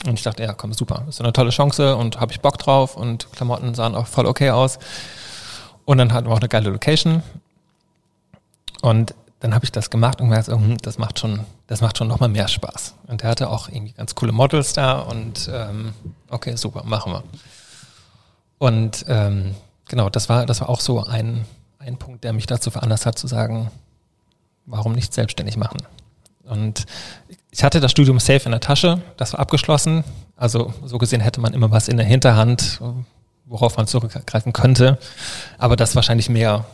Und ich dachte, ja, komm, super, ist eine tolle Chance und habe ich Bock drauf und Klamotten sahen auch voll okay aus. Und dann hatten wir auch eine geile Location. Und dann habe ich das gemacht und gemerkt, hm, das macht schon, das macht schon nochmal mehr Spaß. Und er hatte auch irgendwie ganz coole Models da und ähm, okay, super, machen wir. Und ähm, genau, das war, das war auch so ein, ein Punkt, der mich dazu veranlasst hat zu sagen, warum nicht selbstständig machen? Und ich hatte das Studium safe in der Tasche, das war abgeschlossen. Also so gesehen hätte man immer was in der Hinterhand, worauf man zurückgreifen könnte. Aber das wahrscheinlich mehr,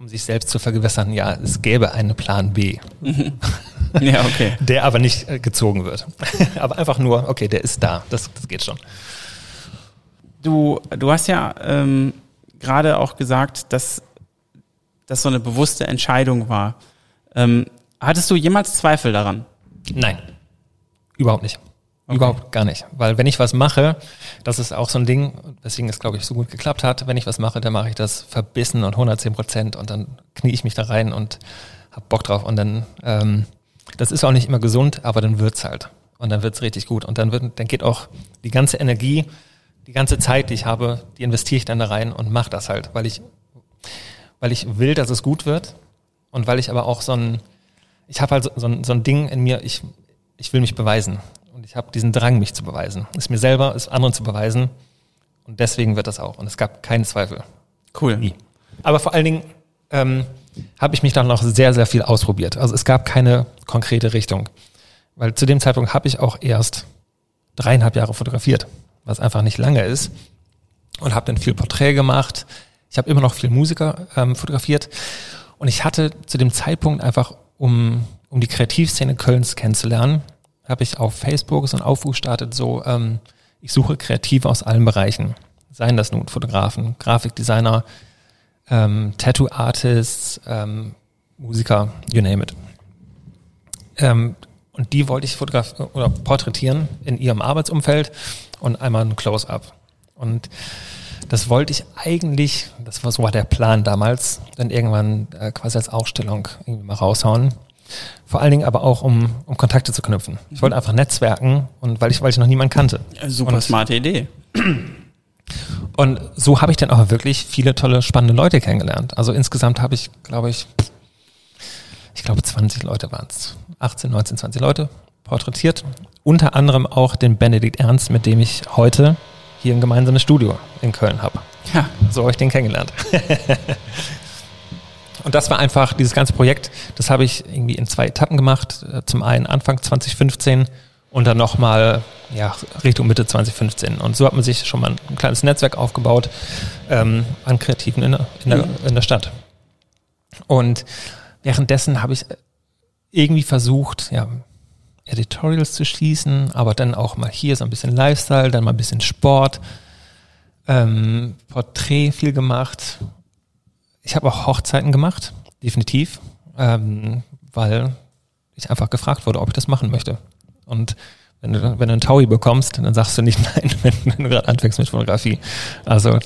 um sich selbst zu vergewissern, ja, es gäbe einen Plan B. ja, okay. Der aber nicht äh, gezogen wird. aber einfach nur, okay, der ist da, das, das geht schon. Du, du hast ja ähm, gerade auch gesagt, dass das so eine bewusste Entscheidung war. Ähm, Hattest du jemals Zweifel daran? Nein. Überhaupt nicht. Okay. Überhaupt gar nicht. Weil wenn ich was mache, das ist auch so ein Ding, weswegen es, glaube ich, so gut geklappt hat. Wenn ich was mache, dann mache ich das verbissen und 110 Prozent und dann knie ich mich da rein und hab Bock drauf. Und dann, ähm, das ist auch nicht immer gesund, aber dann wird's halt. Und dann wird's richtig gut. Und dann wird, dann geht auch die ganze Energie, die ganze Zeit, die ich habe, die investiere ich dann da rein und mache das halt, weil ich, weil ich will, dass es gut wird und weil ich aber auch so ein, ich habe halt so, so, ein, so ein Ding in mir, ich, ich will mich beweisen. Und ich habe diesen Drang, mich zu beweisen. Es mir selber, es anderen zu beweisen. Und deswegen wird das auch. Und es gab keinen Zweifel. Cool. Nie. Aber vor allen Dingen ähm, habe ich mich dann noch sehr, sehr viel ausprobiert. Also es gab keine konkrete Richtung. Weil zu dem Zeitpunkt habe ich auch erst dreieinhalb Jahre fotografiert. was einfach nicht lange ist. Und habe dann viel Porträt gemacht. Ich habe immer noch viel Musiker ähm, fotografiert. Und ich hatte zu dem Zeitpunkt einfach, um, um die Kreativszene Kölns kennenzulernen, habe ich auf Facebook so einen Aufruf gestartet, so ähm, ich suche Kreative aus allen Bereichen. Seien das nun Fotografen, Grafikdesigner, ähm, Tattoo-Artists, ähm, Musiker, you name it. Ähm, und die wollte ich fotografieren oder porträtieren in ihrem Arbeitsumfeld und einmal ein Close-up. Und das wollte ich eigentlich, das war so war der Plan damals, dann irgendwann äh, quasi als Ausstellung irgendwie mal raushauen. Vor allen Dingen aber auch, um, um Kontakte zu knüpfen. Ich wollte einfach netzwerken und weil ich, weil ich noch niemanden kannte. Super und, smarte Idee. Und so habe ich dann auch wirklich viele tolle, spannende Leute kennengelernt. Also insgesamt habe ich, glaube ich, ich glaube 20 Leute waren es. 18, 19, 20 Leute porträtiert. Unter anderem auch den Benedikt Ernst, mit dem ich heute hier ein gemeinsames Studio in Köln habe. Ja. So habe ich den kennengelernt. Und das war einfach dieses ganze Projekt, das habe ich irgendwie in zwei Etappen gemacht. Äh, zum einen Anfang 2015 und dann nochmal ja, Richtung Mitte 2015. Und so hat man sich schon mal ein kleines Netzwerk aufgebaut ähm, an Kreativen in der, in, der, mhm. in der Stadt. Und währenddessen habe ich irgendwie versucht, ja, Editorials zu schließen, aber dann auch mal hier so ein bisschen Lifestyle, dann mal ein bisschen Sport, ähm, Porträt viel gemacht. Ich habe auch Hochzeiten gemacht, definitiv, ähm, weil ich einfach gefragt wurde, ob ich das machen möchte. Und wenn du, wenn du einen Taui bekommst, dann sagst du nicht nein, wenn, du gerade anfängst mit Fotografie. Also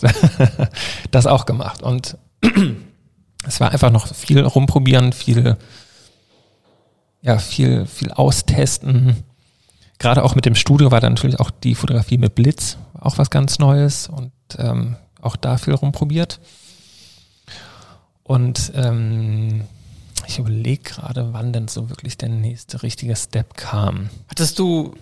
das auch gemacht. Und es war einfach noch viel rumprobieren, viel, ja, viel, viel austesten. Gerade auch mit dem Studio war dann natürlich auch die Fotografie mit Blitz auch was ganz Neues und ähm, auch da viel rumprobiert. Und ähm, ich überlege gerade, wann denn so wirklich der nächste richtige Step kam. Hattest du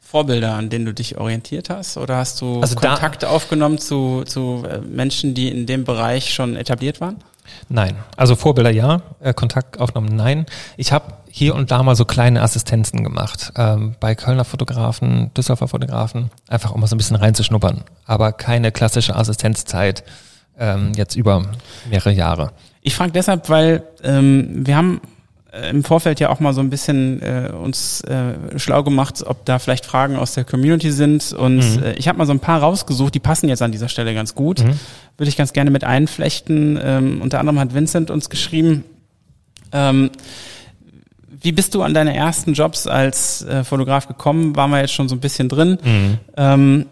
Vorbilder, an denen du dich orientiert hast? Oder hast du also Kontakte aufgenommen zu, zu äh, Menschen, die in dem Bereich schon etabliert waren? Nein. Also Vorbilder ja, äh, Kontakt aufgenommen nein. Ich habe hier und da mal so kleine Assistenzen gemacht. Ähm, bei Kölner Fotografen, Düsseldorfer Fotografen, einfach um mal so ein bisschen reinzuschnuppern. Aber keine klassische Assistenzzeit ähm, jetzt über mehrere Jahre. Ich frage deshalb, weil ähm, wir haben äh, im Vorfeld ja auch mal so ein bisschen äh, uns äh, schlau gemacht, ob da vielleicht Fragen aus der Community sind. Und mhm. äh, ich habe mal so ein paar rausgesucht, die passen jetzt an dieser Stelle ganz gut. Mhm. Würde ich ganz gerne mit einflechten. Ähm, unter anderem hat Vincent uns geschrieben, ähm, wie bist du an deine ersten Jobs als äh, Fotograf gekommen? Waren wir jetzt schon so ein bisschen drin. Mhm. Ähm,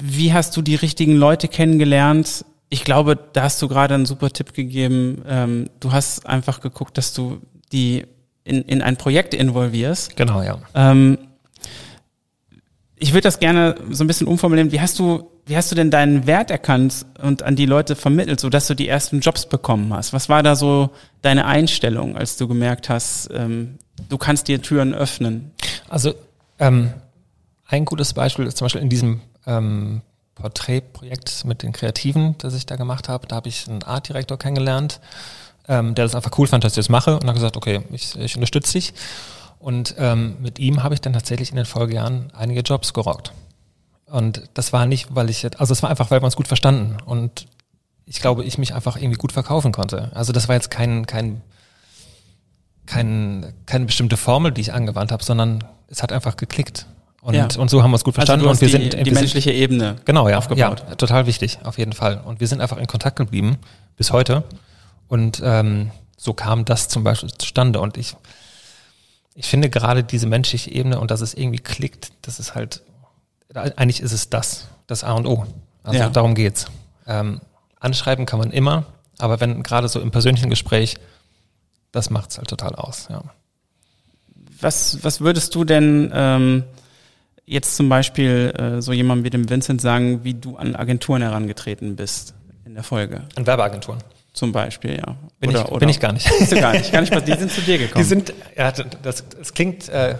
wie hast du die richtigen Leute kennengelernt? Ich glaube, da hast du gerade einen super Tipp gegeben. Ähm, du hast einfach geguckt, dass du die in, in ein Projekt involvierst. Genau, ja. Ähm, ich würde das gerne so ein bisschen umformulieren. Wie hast du, wie hast du denn deinen Wert erkannt und an die Leute vermittelt, sodass du die ersten Jobs bekommen hast? Was war da so deine Einstellung, als du gemerkt hast, ähm, du kannst dir Türen öffnen? Also ähm, ein gutes Beispiel ist zum Beispiel in diesem ähm, Porträtprojekt mit den Kreativen, das ich da gemacht habe. Da habe ich einen Artdirektor kennengelernt, ähm, der das einfach cool fand, dass ich das mache und hat gesagt, okay, ich, ich unterstütze dich. Und ähm, mit ihm habe ich dann tatsächlich in den Folgejahren einige Jobs gerockt. Und das war nicht, weil ich, also es war einfach, weil wir uns gut verstanden. Und ich glaube, ich mich einfach irgendwie gut verkaufen konnte. Also das war jetzt kein, kein, kein, keine bestimmte Formel, die ich angewandt habe, sondern es hat einfach geklickt. Und, ja. und so haben wir es gut also verstanden. Also und wir die, sind die menschliche sind, Ebene genau ja aufgebaut. Ja, total wichtig auf jeden Fall. Und wir sind einfach in Kontakt geblieben bis heute. Und ähm, so kam das zum Beispiel zustande. Und ich ich finde gerade diese menschliche Ebene und dass es irgendwie klickt, das ist halt eigentlich ist es das das A und O. Also ja. darum geht's. Ähm, anschreiben kann man immer, aber wenn gerade so im persönlichen Gespräch, das macht's halt total aus. Ja. Was was würdest du denn ähm, jetzt zum Beispiel äh, so jemand wie dem Vincent sagen, wie du an Agenturen herangetreten bist in der Folge? An Werbeagenturen. Zum Beispiel, ja. Bin, oder, ich, oder, bin ich gar nicht. Bist du gar nicht. Gar nicht, die sind zu dir gekommen. Die sind, ja, das, das klingt, äh,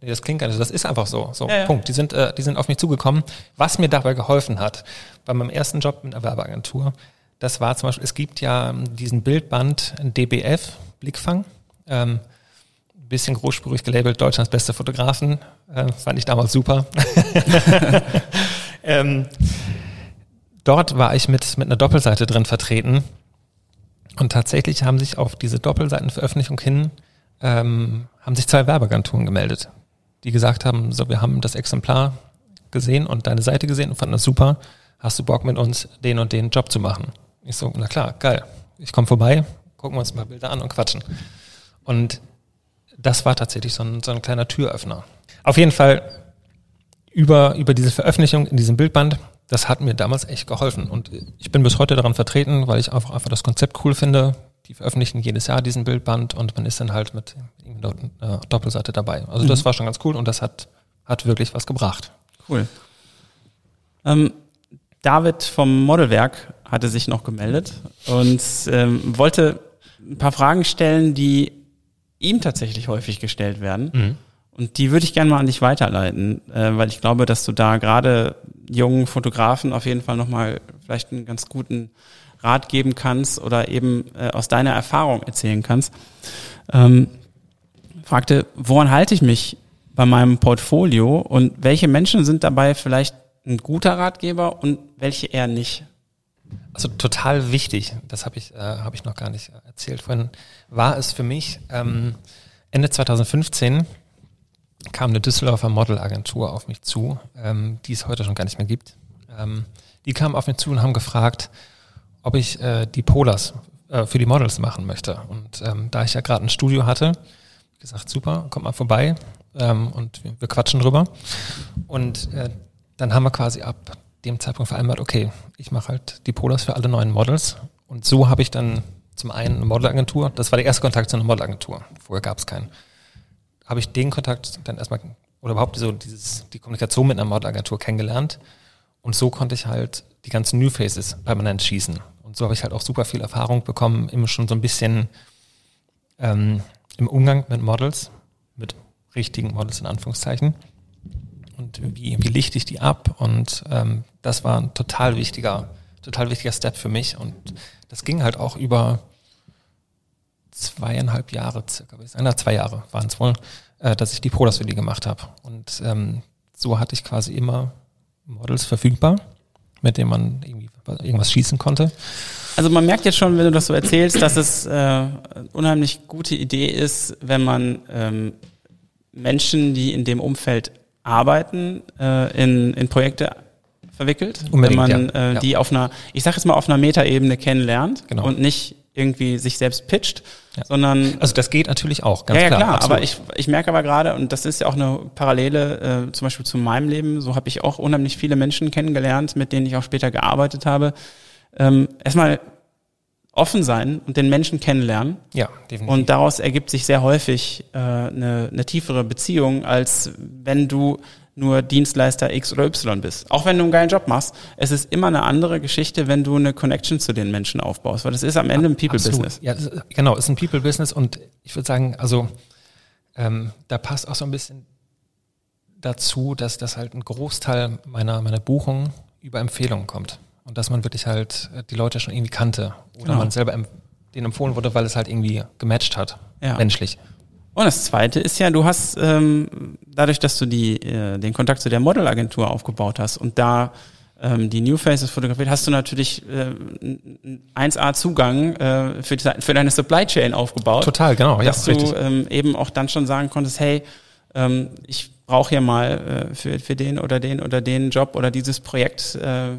das klingt gar nicht, das ist einfach so. So, ja, Punkt. Die sind, äh, die sind auf mich zugekommen. Was mir dabei geholfen hat, bei meinem ersten Job in der Werbeagentur, das war zum Beispiel, es gibt ja diesen Bildband DBF, Blickfang. Ähm, bisschen großspurig gelabelt, Deutschlands beste Fotografen. Äh, fand ich damals super. ähm, dort war ich mit, mit einer Doppelseite drin vertreten. Und tatsächlich haben sich auf diese Doppelseitenveröffentlichung hin, ähm, haben sich zwei Werbeagenturen gemeldet, die gesagt haben, so, wir haben das Exemplar gesehen und deine Seite gesehen und fanden das super. Hast du Bock mit uns den und den Job zu machen? Ich so, na klar, geil. Ich komme vorbei, gucken wir uns mal Bilder an und quatschen. Und das war tatsächlich so ein, so ein kleiner Türöffner. Auf jeden Fall über, über diese Veröffentlichung in diesem Bildband, das hat mir damals echt geholfen. Und ich bin bis heute daran vertreten, weil ich einfach, einfach das Konzept cool finde. Die veröffentlichen jedes Jahr diesen Bildband und man ist dann halt mit einer Doppelseite dabei. Also mhm. das war schon ganz cool und das hat, hat wirklich was gebracht. Cool. Ähm, David vom Modelwerk hatte sich noch gemeldet und ähm, wollte ein paar Fragen stellen, die ihm tatsächlich häufig gestellt werden. Mhm. Und die würde ich gerne mal an dich weiterleiten, äh, weil ich glaube, dass du da gerade jungen Fotografen auf jeden Fall nochmal vielleicht einen ganz guten Rat geben kannst oder eben äh, aus deiner Erfahrung erzählen kannst. Ähm, fragte, woran halte ich mich bei meinem Portfolio und welche Menschen sind dabei vielleicht ein guter Ratgeber und welche eher nicht? Also total wichtig, das habe ich, äh, hab ich noch gar nicht erzählt vorhin, war es für mich ähm, Ende 2015 kam eine Düsseldorfer Modelagentur auf mich zu, ähm, die es heute schon gar nicht mehr gibt. Ähm, die kamen auf mich zu und haben gefragt, ob ich äh, die Polars äh, für die Models machen möchte. Und ähm, da ich ja gerade ein Studio hatte, gesagt, super, kommt mal vorbei ähm, und wir, wir, quatschen drüber. Und äh, dann haben wir quasi ab dem Zeitpunkt vereinbart, okay, ich mache halt die Polars für alle neuen Models. Und so habe ich dann zum einen eine Modelagentur, das war der erste Kontakt zu einer Modelagentur. Vorher gab es keinen habe ich den Kontakt dann erstmal oder überhaupt so dieses, die Kommunikation mit einer Modelagentur kennengelernt. Und so konnte ich halt die ganzen New Faces permanent schießen. Und so habe ich halt auch super viel Erfahrung bekommen, immer schon so ein bisschen ähm, im Umgang mit Models, mit richtigen Models in Anführungszeichen. Und wie, wie lichte ich die ab? Und ähm, das war ein total wichtiger, total wichtiger Step für mich. Und das ging halt auch über zweieinhalb Jahre circa, na, zwei Jahre waren es wohl, äh, dass ich die Prodas für die gemacht habe. Und ähm, so hatte ich quasi immer Models verfügbar, mit denen man irgendwie irgendwas schießen konnte. Also man merkt jetzt schon, wenn du das so erzählst, dass es äh, unheimlich gute Idee ist, wenn man ähm, Menschen, die in dem Umfeld arbeiten, äh, in, in Projekte verwickelt, Unbedingt, wenn man ja. Äh, die auf einer, ich sage jetzt mal auf einer Metaebene kennenlernt genau. und nicht irgendwie sich selbst pitcht, ja. sondern also das geht natürlich auch ganz ja, klar. Ja klar, aber ich, ich merke aber gerade und das ist ja auch eine Parallele äh, zum Beispiel zu meinem Leben. So habe ich auch unheimlich viele Menschen kennengelernt, mit denen ich auch später gearbeitet habe. Ähm, erstmal offen sein und den Menschen kennenlernen. Ja, definitiv. Und daraus ergibt sich sehr häufig äh, eine, eine tiefere Beziehung, als wenn du nur Dienstleister X oder Y bist. Auch wenn du einen geilen Job machst, es ist immer eine andere Geschichte, wenn du eine Connection zu den Menschen aufbaust, weil das ist am Ende ein People-Business. Ja, genau, ist ein People-Business und ich würde sagen, also ähm, da passt auch so ein bisschen dazu, dass das halt ein Großteil meiner, meiner Buchungen über Empfehlungen kommt und dass man wirklich halt äh, die Leute schon irgendwie kannte oder genau. man selber denen empfohlen wurde, weil es halt irgendwie gematcht hat, ja. menschlich. Und das Zweite ist ja, du hast ähm, dadurch, dass du die, äh, den Kontakt zu der Modelagentur aufgebaut hast und da ähm, die New Faces fotografiert, hast du natürlich äh, 1A Zugang äh, für, die, für deine Supply Chain aufgebaut. Total, genau. Ja, dass du ähm, eben auch dann schon sagen konntest, hey, ähm, ich brauche hier mal äh, für, für den oder den oder den Job oder dieses Projekt äh,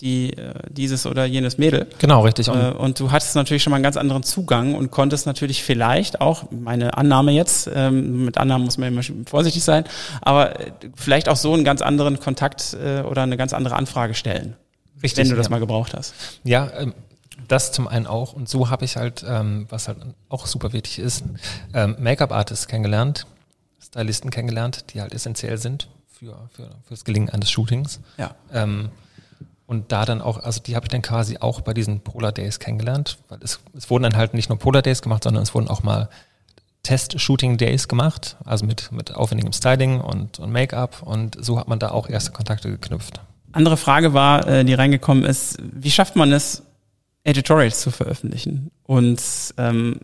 die, äh, dieses oder jenes Mädel. Genau, richtig. Und, äh, und, du hattest natürlich schon mal einen ganz anderen Zugang und konntest natürlich vielleicht auch, meine Annahme jetzt, ähm, mit Annahmen muss man immer vorsichtig sein, aber äh, vielleicht auch so einen ganz anderen Kontakt oder eine ganz andere Anfrage stellen. Richtig. Wenn du das ja. mal gebraucht hast. Ja, ähm, das zum einen auch. Und so habe ich halt, ähm, was halt auch super wichtig ist, Make-up-Artists kennengelernt, Stylisten kennengelernt, die halt essentiell sind für, für, fürs Gelingen eines Shootings. Ja. Und da dann auch, also die habe ich dann quasi auch bei diesen Polar Days kennengelernt, weil es, es wurden dann halt nicht nur Polar Days gemacht, sondern es wurden auch mal Test-Shooting-Days gemacht, also mit, mit aufwendigem Styling und, und Make-up und so hat man da auch erste Kontakte geknüpft. Andere Frage war, äh, die reingekommen ist, wie schafft man es, Editorials zu veröffentlichen? Und ähm,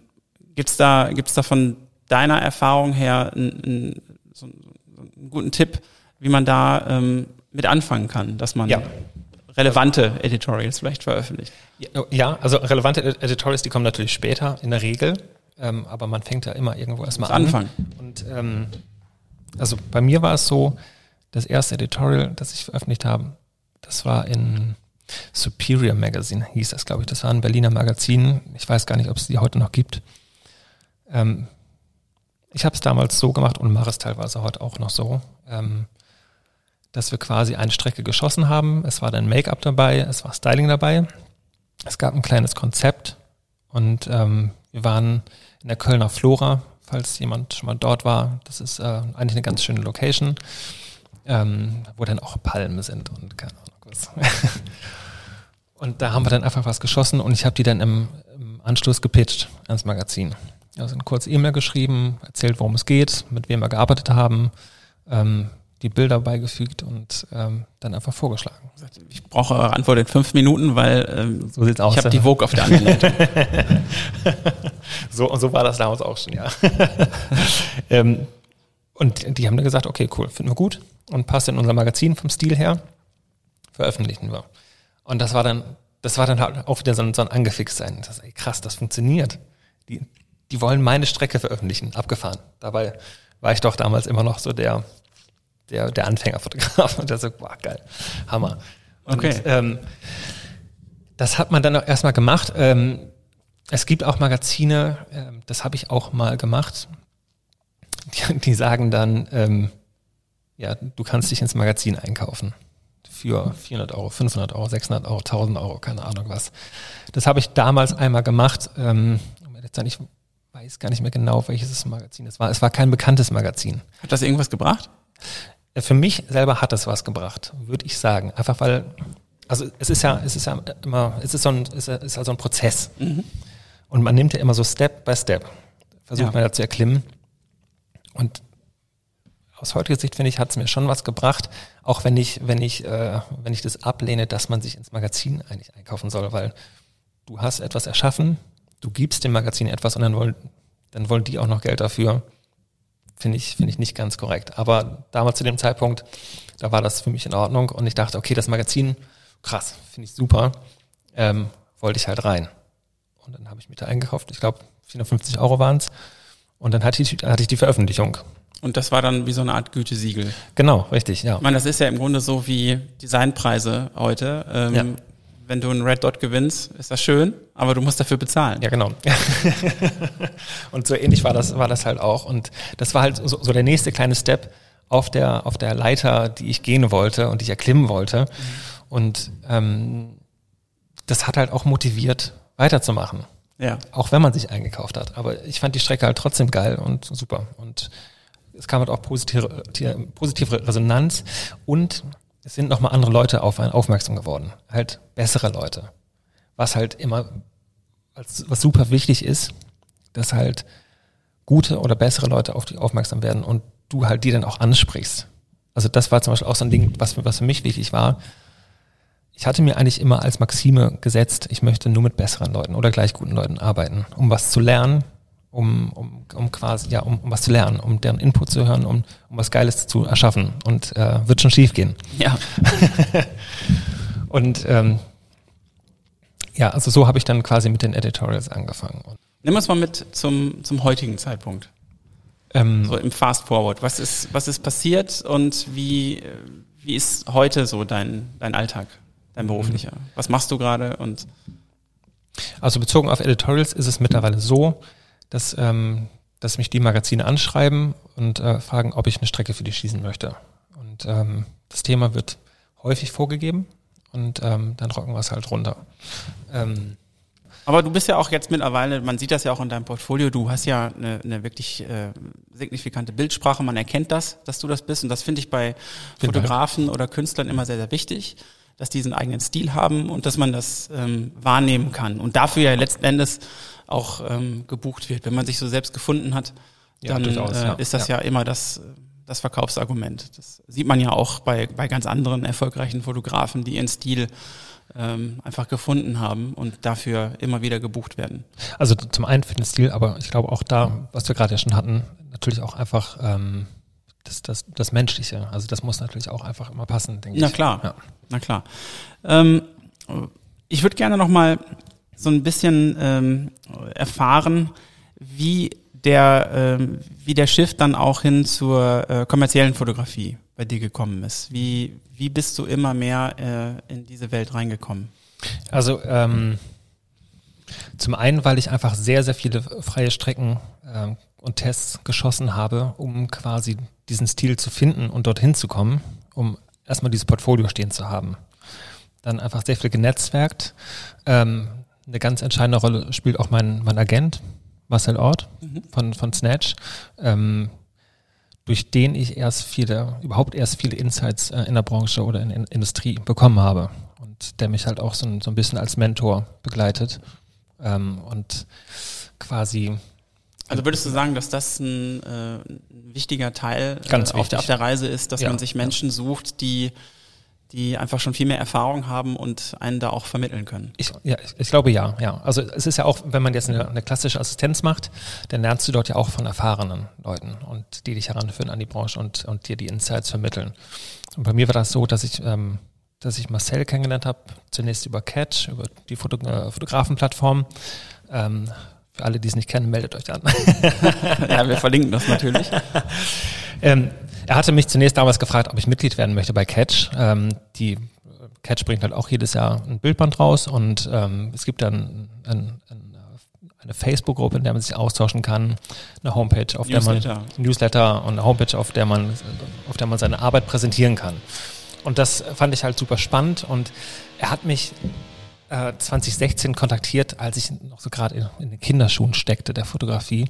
gibt es da, gibt's da von deiner Erfahrung her einen, einen, so einen guten Tipp, wie man da ähm, mit anfangen kann, dass man Ja. Relevante Editorials vielleicht veröffentlicht. Ja, also relevante Editorials, die kommen natürlich später in der Regel, ähm, aber man fängt ja immer irgendwo erstmal an. anfangen. Und ähm, also bei mir war es so, das erste Editorial, das ich veröffentlicht habe, das war in Superior Magazine, hieß das, glaube ich. Das war ein Berliner Magazin. Ich weiß gar nicht, ob es die heute noch gibt. Ähm, ich habe es damals so gemacht und mache es teilweise heute auch noch so, ähm, dass wir quasi eine Strecke geschossen haben. Es war dann Make-up dabei, es war Styling dabei. Es gab ein kleines Konzept und ähm, wir waren in der Kölner Flora, falls jemand schon mal dort war. Das ist äh, eigentlich eine ganz schöne Location, ähm, wo dann auch Palmen sind und keine Ahnung was. und da haben wir dann einfach was geschossen und ich habe die dann im, im Anschluss gepitcht ans Magazin. Also eine kurze E-Mail geschrieben, erzählt, worum es geht, mit wem wir gearbeitet haben, ähm, die Bilder beigefügt und ähm, dann einfach vorgeschlagen. Ich brauche eure Antwort in fünf Minuten, weil ähm, So sieht's aus, ich habe ja. die Vogue auf der anderen Leitung. So, so war das damals auch schon, ja. ähm, und die haben dann gesagt, okay, cool, finden wir gut und passt in unser Magazin vom Stil her, veröffentlichen wir. Und das war dann, das war dann halt auch wieder so ein, so ein Angefixt-Sein. Das, ey, krass, das funktioniert. Die, die wollen meine Strecke veröffentlichen, abgefahren. Dabei war ich doch damals immer noch so der, der, der Anfängerfotograf und der so, boah, geil, Hammer. Und Okay. ähm, das hat man dann auch erstmal gemacht. Ähm, es gibt auch Magazine, ähm, das habe ich auch mal gemacht, die, die sagen dann, ähm, ja, du kannst dich ins Magazin einkaufen für 400 Euro, 500 Euro, 600 Euro, 1000 Euro, keine Ahnung was. Das habe ich damals einmal gemacht. Ähm, ich weiß gar nicht mehr genau, welches Magazin es war. Es war kein bekanntes Magazin. Hat das irgendwas gebracht? Äh, Für mich selber hat es was gebracht, würde ich sagen. Einfach weil, also es ist ja, es ist ja immer, es ist so ein, es ist ja so ein Prozess. Und man nimmt ja immer so Step by Step. Versucht Ja. man da zu erklimmen. Und aus heutiger Sicht finde ich, hat es mir schon was gebracht, auch wenn ich, wenn ich, äh, wenn ich das ablehne, dass man sich ins Magazin eigentlich einkaufen soll, weil du hast etwas erschaffen, du gibst dem Magazin etwas und dann wollen, dann wollen die auch noch Geld dafür. Finde ich, finde ich nicht ganz korrekt. Aber damals zu dem Zeitpunkt, da war das für mich in Ordnung und ich dachte, okay, das Magazin, krass, finde ich super, ähm, wollte ich halt rein. Und dann habe ich mich da eingekauft, ich glaube 450 Euro waren es. Und dann hatte ich, hatte ich die Veröffentlichung. Und das war dann wie so eine Art Gütesiegel. Genau, richtig, ja. Ich meine, das ist ja im Grunde so wie Designpreise heute. Ähm, Ja. Wenn du einen Red Dot gewinnst, ist das schön, aber du musst dafür bezahlen. Ja, genau. und so ähnlich war das, war das halt auch. Und das war halt so, so der nächste kleine Step auf der, auf der Leiter, die ich gehen wollte und die ich erklimmen wollte. Und ähm, das hat halt auch motiviert, weiterzumachen. Ja. Auch wenn man sich eingekauft hat. Aber ich fand die Strecke halt trotzdem geil und super. Und es kam halt auch positive, positive Resonanz und es sind nochmal andere Leute auf einen aufmerksam geworden. Halt bessere Leute. Was halt immer, als, was super wichtig ist, dass halt gute oder bessere Leute auf dich aufmerksam werden und du halt die dann auch ansprichst. Also das war zum Beispiel auch so ein Ding, was, was für mich wichtig war. Ich hatte mir eigentlich immer als Maxime gesetzt, ich möchte nur mit besseren Leuten oder gleich guten Leuten arbeiten, um was zu lernen, um, um, um quasi, ja, um, um was zu lernen, um deren Input zu hören, um, um was Geiles zu erschaffen. Und äh, wird schon schief gehen. Ja. Und ähm, ja, also so habe ich dann quasi mit den Editorials angefangen. Nimm uns mal mit zum, zum heutigen Zeitpunkt. ähm, So im Fast Forward. Was ist, was ist passiert und wie, äh, wie ist heute so dein, dein Alltag, dein beruflicher? Was machst du gerade und Also bezogen auf Editorials ist es mittlerweile so, dass, ähm, dass mich die Magazine anschreiben und äh, fragen, ob ich eine Strecke für die schießen möchte. Und ähm, das Thema wird häufig vorgegeben und ähm, dann rocken wir es halt runter. Ähm, Aber du bist ja auch jetzt mittlerweile, man sieht das ja auch in deinem Portfolio, du hast ja eine, eine wirklich äh, signifikante Bildsprache, man erkennt das, dass du das bist und das finde ich bei. Fotografen oder Künstlern immer sehr, sehr wichtig, dass die diesen eigenen Stil haben und dass man das ähm, wahrnehmen kann und dafür ja letzten Endes auch ähm, gebucht wird. Wenn man sich so selbst gefunden hat, Ja, dann durchaus, äh, ja. ist das ja. immer das, das Verkaufsargument. Das sieht man ja auch bei, bei ganz anderen erfolgreichen Fotografen, die ihren Stil ähm, einfach gefunden haben und dafür immer wieder gebucht werden. Also zum einen für den Stil, aber ich glaube auch da, was wir gerade ja schon hatten, natürlich auch einfach ähm, das, das, das Menschliche. Also das muss natürlich auch einfach immer passen, denke Na ich. klar, Ja. na klar. Ähm, ich würde gerne noch mal so ein bisschen ähm, erfahren, wie der, ähm, wie der Shift dann auch hin zur äh, kommerziellen Fotografie bei dir gekommen ist. Wie, wie bist du immer mehr äh, in diese Welt reingekommen? Also ähm, zum einen, weil ich einfach sehr, sehr viele freie Strecken ähm, und Tests geschossen habe, um quasi diesen Stil zu finden und dorthin zu kommen, um erstmal dieses Portfolio stehen zu haben. Dann einfach sehr viel genetzwerkt. Ähm, eine ganz entscheidende Rolle spielt auch mein, mein Agent, Marcel Ort von, von Snatch, ähm, durch den ich erst viele, überhaupt erst viele Insights äh, in der Branche oder in der Industrie bekommen habe. Und der mich halt auch so ein, so ein bisschen als Mentor begleitet. Ähm, und quasi Also würdest du sagen, dass das ein, äh, ein wichtiger Teil Ganz äh, auf, wichtig. der, auf der Reise ist, dass Ja, man sich Menschen sucht, die, die einfach schon viel mehr Erfahrung haben und einen da auch vermitteln können? Ich, ja, ich, ich glaube ja, ja. Also es ist ja auch, wenn man jetzt eine, eine klassische Assistenz macht, dann lernst du dort ja auch von erfahrenen Leuten und die dich heranführen an die Branche und, und dir die Insights vermitteln. Und bei mir war das so, dass ich, ähm, dass ich Marcel kennengelernt habe, zunächst über Catch, über die Foto, äh, Fotografenplattform. Ähm, für alle, die es nicht kennen, meldet euch an. ja, wir verlinken das natürlich. Ähm, er hatte mich zunächst damals gefragt, ob ich Mitglied werden möchte bei Catch. Ähm, die äh, Catch bringt halt auch jedes Jahr ein Bildband raus und ähm, es gibt dann ein, ein, eine Facebook-Gruppe, in der man sich austauschen kann, eine Homepage, auf Newsletter. der man Newsletter und eine Homepage, auf der man auf der man seine Arbeit präsentieren kann. Und das fand ich halt super spannend und er hat mich äh, 2016 kontaktiert, als ich noch so gerade in, in den Kinderschuhen steckte der Fotografie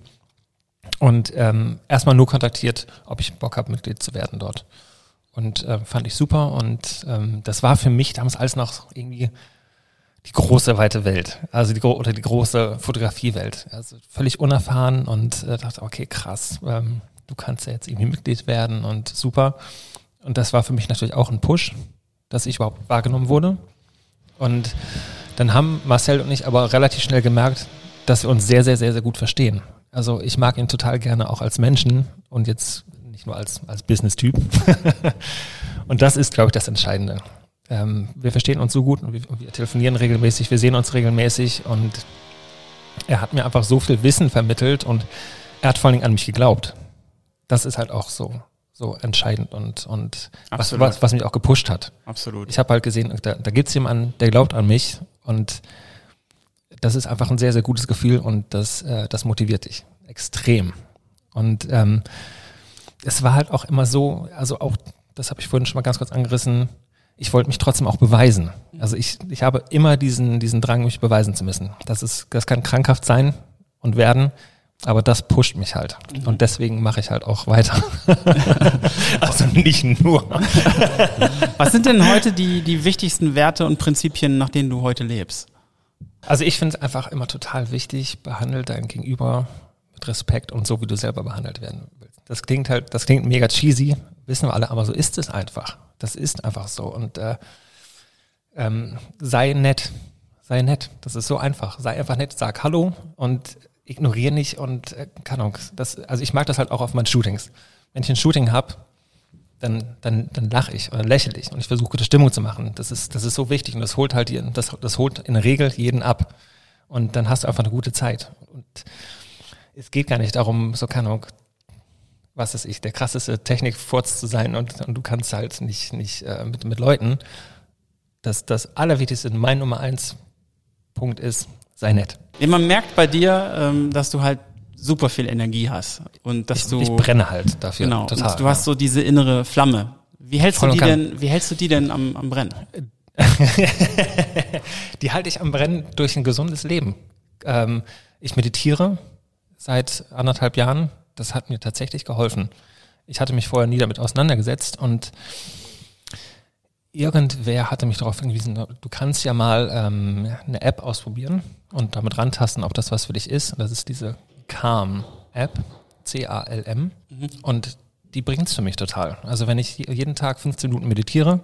und ähm, erstmal nur kontaktiert, ob ich Bock habe, Mitglied zu werden dort. Und äh, fand ich super und ähm, das war für mich damals alles noch irgendwie die große weite Welt, also die oder die große Fotografiewelt. Also völlig unerfahren und äh, dachte, okay, krass, ähm, du kannst ja jetzt irgendwie Mitglied werden und super. Und das war für mich natürlich auch ein Push, dass ich überhaupt wahrgenommen wurde. Und dann haben Marcel und ich aber relativ schnell gemerkt, dass wir uns sehr, sehr, sehr, sehr gut verstehen. Also ich mag ihn total gerne auch als Menschen und jetzt nicht nur als, als Business-Typ. und das ist, glaube ich, das Entscheidende. Ähm, wir verstehen uns so gut und wir, wir telefonieren regelmäßig, wir sehen uns regelmäßig und er hat mir einfach so viel Wissen vermittelt und er hat vor allen Dingen an mich geglaubt. Das ist halt auch so, so entscheidend und, und was, was, was mich auch gepusht hat. Absolut. Ich habe halt gesehen, da, da gibt es jemanden, der glaubt an mich und das ist einfach ein sehr, sehr gutes Gefühl und das, äh, das motiviert dich extrem. Und ähm, es war halt auch immer so, also auch, das habe ich vorhin schon mal ganz kurz angerissen, ich wollte mich trotzdem auch beweisen. Also ich, ich habe immer diesen, diesen Drang, mich beweisen zu müssen. Das ist, das kann krankhaft sein und werden, aber das pusht mich halt. Und deswegen mache ich halt auch weiter. also nicht nur. Was sind denn heute die, die wichtigsten Werte und Prinzipien, nach denen du heute lebst? Also ich finde es einfach immer total wichtig, behandle dein Gegenüber mit Respekt und so, wie du selber behandelt werden willst. Das klingt halt, das klingt mega cheesy, wissen wir alle, aber so ist es einfach. Das ist einfach so. Und äh, ähm, sei nett. Sei nett. Das ist so einfach. Sei einfach nett, sag Hallo und ignoriere nicht und äh, keine Ahnung. Das, also ich mag das halt auch auf meinen Shootings. Wenn ich ein Shooting hab, dann, dann, dann lache ich oder lächle ich und ich versuche gute Stimmung zu machen. Das ist, das ist so wichtig und das holt halt die, das, das holt in der Regel jeden ab. Und dann hast du einfach eine gute Zeit. Und es geht gar nicht darum, so keine Ahnung, was ist ich, der krasseste Technikfurz zu sein und, und du kannst halt nicht, nicht äh, mit, mit Leuten. Das, das Allerwichtigste, mein Nummer eins Punkt ist, sei nett. Man merkt bei dir, ähm, dass du halt super viel Energie hast und dass Ich, du ich brenne halt dafür. genau, total. und du hast so diese innere Flamme. Wie hältst Voll du und die denn? Wie hältst du die denn am, am Brennen? Die halte ich am Brennen durch ein gesundes Leben. Ähm, ich meditiere seit anderthalb Jahren. Das hat mir tatsächlich geholfen. Ich hatte mich vorher nie damit auseinandergesetzt und irgendwer hatte mich darauf hingewiesen, du kannst ja mal ähm, eine App ausprobieren und damit rantasten, ob das was für dich ist. Das ist diese Calm-App, C-A-L-M. Und die bringt's für mich total. Also wenn ich jeden Tag 15 Minuten meditiere,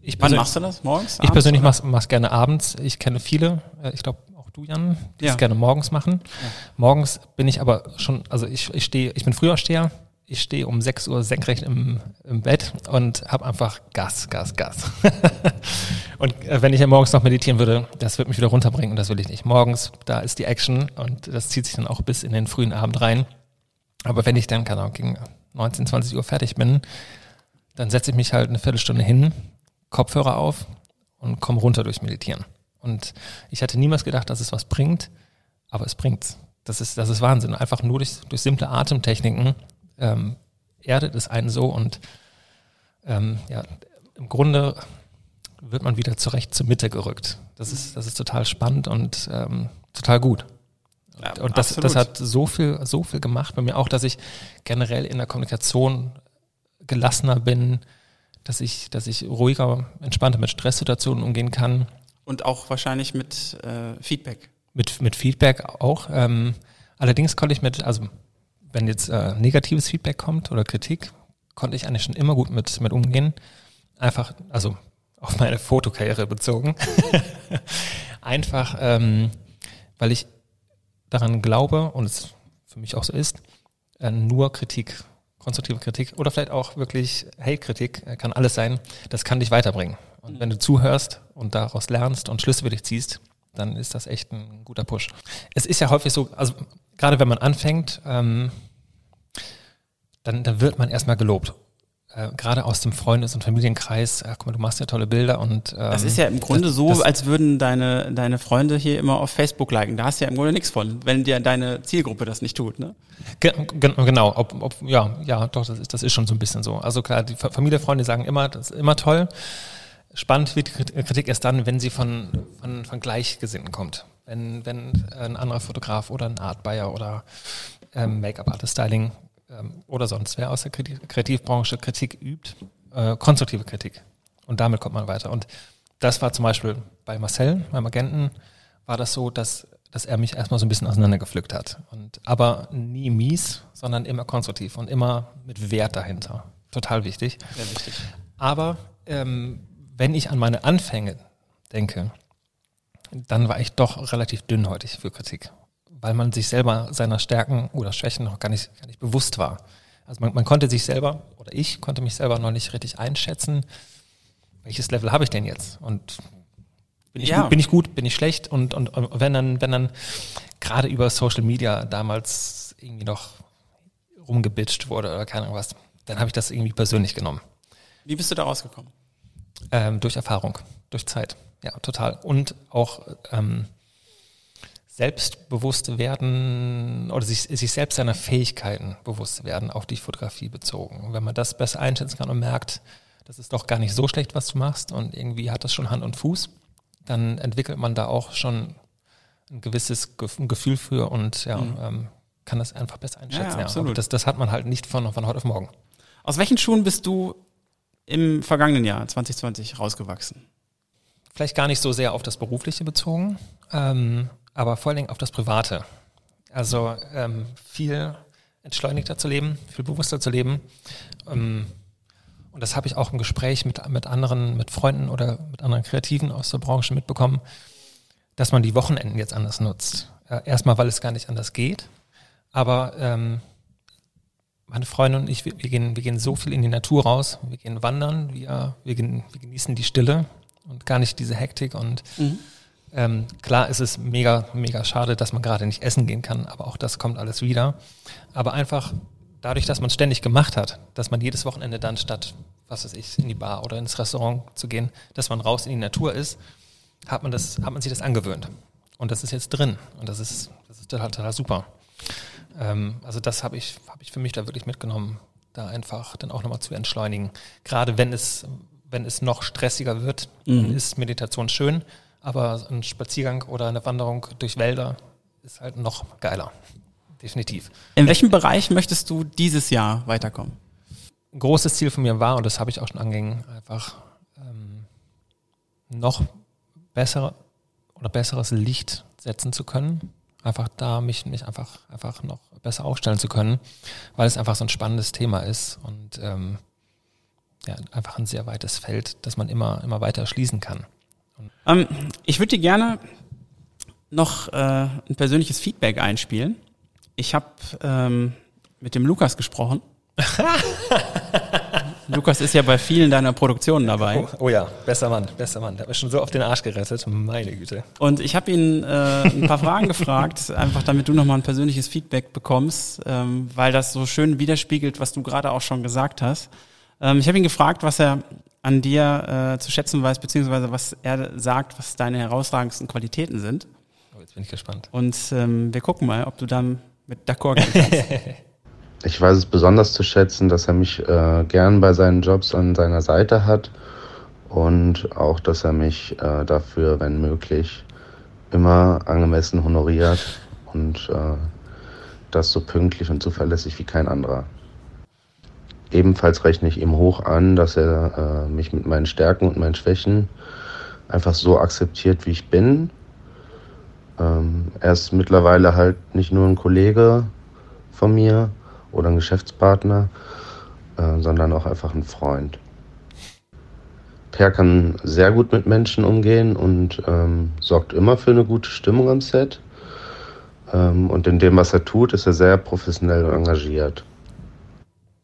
ich Wann persönlich- machst du das? Morgens? ich Abends, persönlich oder? mach's, mach's gerne abends. Ich kenne viele, äh, ich glaube auch du, Jan, die Ja. es gerne morgens machen. Morgens bin ich aber schon, also ich, ich stehe, ich bin Frühaufsteher, ich stehe um 6 Uhr senkrecht im, im Bett und habe einfach Gas, Gas, Gas. und äh, wenn ich ja morgens noch meditieren würde, das wird mich wieder runterbringen und das will ich nicht. Morgens, da ist die Action und das zieht sich dann auch bis in den frühen Abend rein. Aber wenn ich dann, keine Ahnung, gegen 19, 20 Uhr fertig bin, dann setze ich mich halt eine Viertelstunde hin, Kopfhörer auf und komme runter durch Meditieren. Und ich hätte niemals gedacht, dass es was bringt, aber es bringt's. Das ist, das ist Wahnsinn. Einfach nur durch, durch simple Atemtechniken ähm, erdet es einen so und ähm, ja, im Grunde wird man wieder zurecht zur Mitte gerückt. Das ist, das ist total spannend und ähm, total gut. Ja, und das, das hat so viel, so viel gemacht bei mir auch, dass ich generell in der Kommunikation gelassener bin, dass ich, dass ich ruhiger, entspannter mit Stresssituationen umgehen kann. Und auch wahrscheinlich mit äh, Feedback. Mit, mit Feedback auch. Ähm, allerdings konnte ich mit, also wenn jetzt äh, negatives Feedback kommt oder Kritik, konnte ich eigentlich schon immer gut mit, mit umgehen. Einfach, also auf meine Fotokarriere bezogen. Einfach, ähm, weil ich daran glaube und es für mich auch so ist, äh, nur Kritik, konstruktive Kritik oder vielleicht auch wirklich Hate-Kritik, äh, kann alles sein, das kann dich weiterbringen. Und wenn du zuhörst und daraus lernst und Schlüsse für dich ziehst, dann ist das echt ein guter Push. Es ist ja häufig so, also gerade wenn man anfängt, ähm, dann, dann wird man erstmal gelobt. Äh, gerade aus dem Freundes- und Familienkreis, äh, guck mal, du machst ja tolle Bilder und ähm, Das ist ja im Grunde das, so, das, als würden deine, deine Freunde hier immer auf Facebook liken. Da hast du ja im Grunde nichts von, wenn dir deine Zielgruppe das nicht tut, ne? Ge genau, ob, ob, ja, ja, doch, das ist, das ist schon so ein bisschen so. Also klar, die Familie, Freunde sagen immer, das ist immer toll. Spannend wird die Kritik erst dann, wenn sie von, von, von Gleichgesinnten kommt. Wenn, wenn ein anderer Fotograf oder ein Art Buyer oder ähm, Make-up-Artist, Styling ähm, oder sonst wer aus der Kreativbranche Kritik übt, äh, konstruktive Kritik. Und damit kommt man weiter. Und das war zum Beispiel bei Marcel, meinem Agenten, war das so, dass, dass er mich erstmal so ein bisschen auseinandergepflückt hat. Und, aber nie mies, sondern immer konstruktiv und immer mit Wert dahinter. Total wichtig. Sehr wichtig. Aber ähm, wenn ich an meine Anfänge denke, dann war ich doch relativ dünnhäutig für Kritik weil man sich selber seiner Stärken oder Schwächen noch gar nicht, gar nicht bewusst war. Also man, man konnte sich selber, oder ich konnte mich selber noch nicht richtig einschätzen, welches Level habe ich denn jetzt? Und bin ich, ja. gut, bin ich gut, bin ich schlecht? Und, und, und wenn dann, wenn dann gerade über Social Media damals irgendwie noch rumgebitcht wurde oder keine Ahnung was, dann habe ich das irgendwie persönlich genommen. Wie bist du da rausgekommen? Ähm, durch Erfahrung, durch Zeit, ja, total. Und auch ähm, selbstbewusst werden oder sich, sich selbst seiner Fähigkeiten bewusst werden, auf die Fotografie bezogen. Wenn man das besser einschätzen kann und merkt, das ist doch gar nicht so schlecht, was du machst und irgendwie hat das schon Hand und Fuß, dann entwickelt man da auch schon ein gewisses Gefühl für und ja, mhm. ähm, kann das einfach besser einschätzen. Ja, absolut. Ja. Das, das hat man halt nicht von, von heute auf morgen. Aus welchen Schuhen bist du im vergangenen Jahr 2020 rausgewachsen? Vielleicht gar nicht so sehr auf das Berufliche bezogen. Ähm, aber vor allen Dingen auf das Private. Also ähm, viel entschleunigter zu leben, viel bewusster zu leben. Ähm, und das habe ich auch im Gespräch mit, mit anderen, mit Freunden oder mit anderen Kreativen aus der Branche mitbekommen, dass man die Wochenenden jetzt anders nutzt. Äh, erstmal, weil es gar nicht anders geht. Aber ähm, meine Freunde und ich, wir, wir, gehen, wir gehen so viel in die Natur raus. Wir gehen wandern, wir, wir, wir genießen die Stille und gar nicht diese Hektik und mhm. Ähm, klar ist es mega, mega schade, dass man gerade nicht essen gehen kann, aber auch das kommt alles wieder. Aber einfach dadurch, dass man es ständig gemacht hat, dass man jedes Wochenende dann statt, was weiß ich, in die Bar oder ins Restaurant zu gehen, dass man raus in die Natur ist, hat man das, hat man sich das angewöhnt. Und das ist jetzt drin. Und das ist, das ist total, total super. Ähm, also das habe ich, habe ich für mich da wirklich mitgenommen, da einfach dann auch nochmal zu entschleunigen. Gerade wenn es, wenn es noch stressiger wird, mhm. dann ist Meditation schön. Aber ein Spaziergang oder eine Wanderung durch Wälder ist halt noch geiler. Definitiv. In welchem Bereich möchtest du dieses Jahr weiterkommen? Ein großes Ziel von mir war, und das habe ich auch schon angegangen, einfach ähm, noch bessere oder besseres Licht setzen zu können. Einfach da mich, mich einfach, einfach noch besser aufstellen zu können, weil es einfach so ein spannendes Thema ist und ähm, ja, einfach ein sehr weites Feld, das man immer, immer weiter schließen kann. Ähm, ich würde dir gerne noch äh, ein persönliches Feedback einspielen. Ich habe ähm, mit dem Lukas gesprochen Lukas ist ja bei vielen deiner Produktionen dabei. Oh, oh ja, besser Mann, besser Mann. Der hat mir schon so auf den Arsch gerettet. Meine Güte. Und ich habe ihn äh, ein paar Fragen gefragt, einfach damit du nochmal ein persönliches Feedback bekommst, ähm, weil das so schön widerspiegelt, was du gerade auch schon gesagt hast. Ähm, ich habe ihn gefragt, was er an dir äh, zu schätzen weiß, beziehungsweise was er sagt, was deine herausragendsten Qualitäten sind. Oh, jetzt bin ich gespannt. Und ähm, wir gucken mal, ob du dann mit d'accord gehen kannst. Ich weiß es besonders zu schätzen, dass er mich äh, gern bei seinen Jobs an seiner Seite hat und auch, dass er mich äh, dafür, wenn möglich, immer angemessen honoriert und äh, das so pünktlich und zuverlässig wie kein anderer. Ebenfalls rechne ich ihm hoch an, dass er äh, mich mit meinen Stärken und meinen Schwächen einfach so akzeptiert, wie ich bin. Ähm, er ist mittlerweile halt nicht nur ein Kollege von mir, oder ein Geschäftspartner, äh, sondern auch einfach ein Freund. Per kann sehr gut mit Menschen umgehen und ähm, sorgt immer für eine gute Stimmung am Set. Ähm, und in dem, was er tut, ist er sehr professionell und engagiert.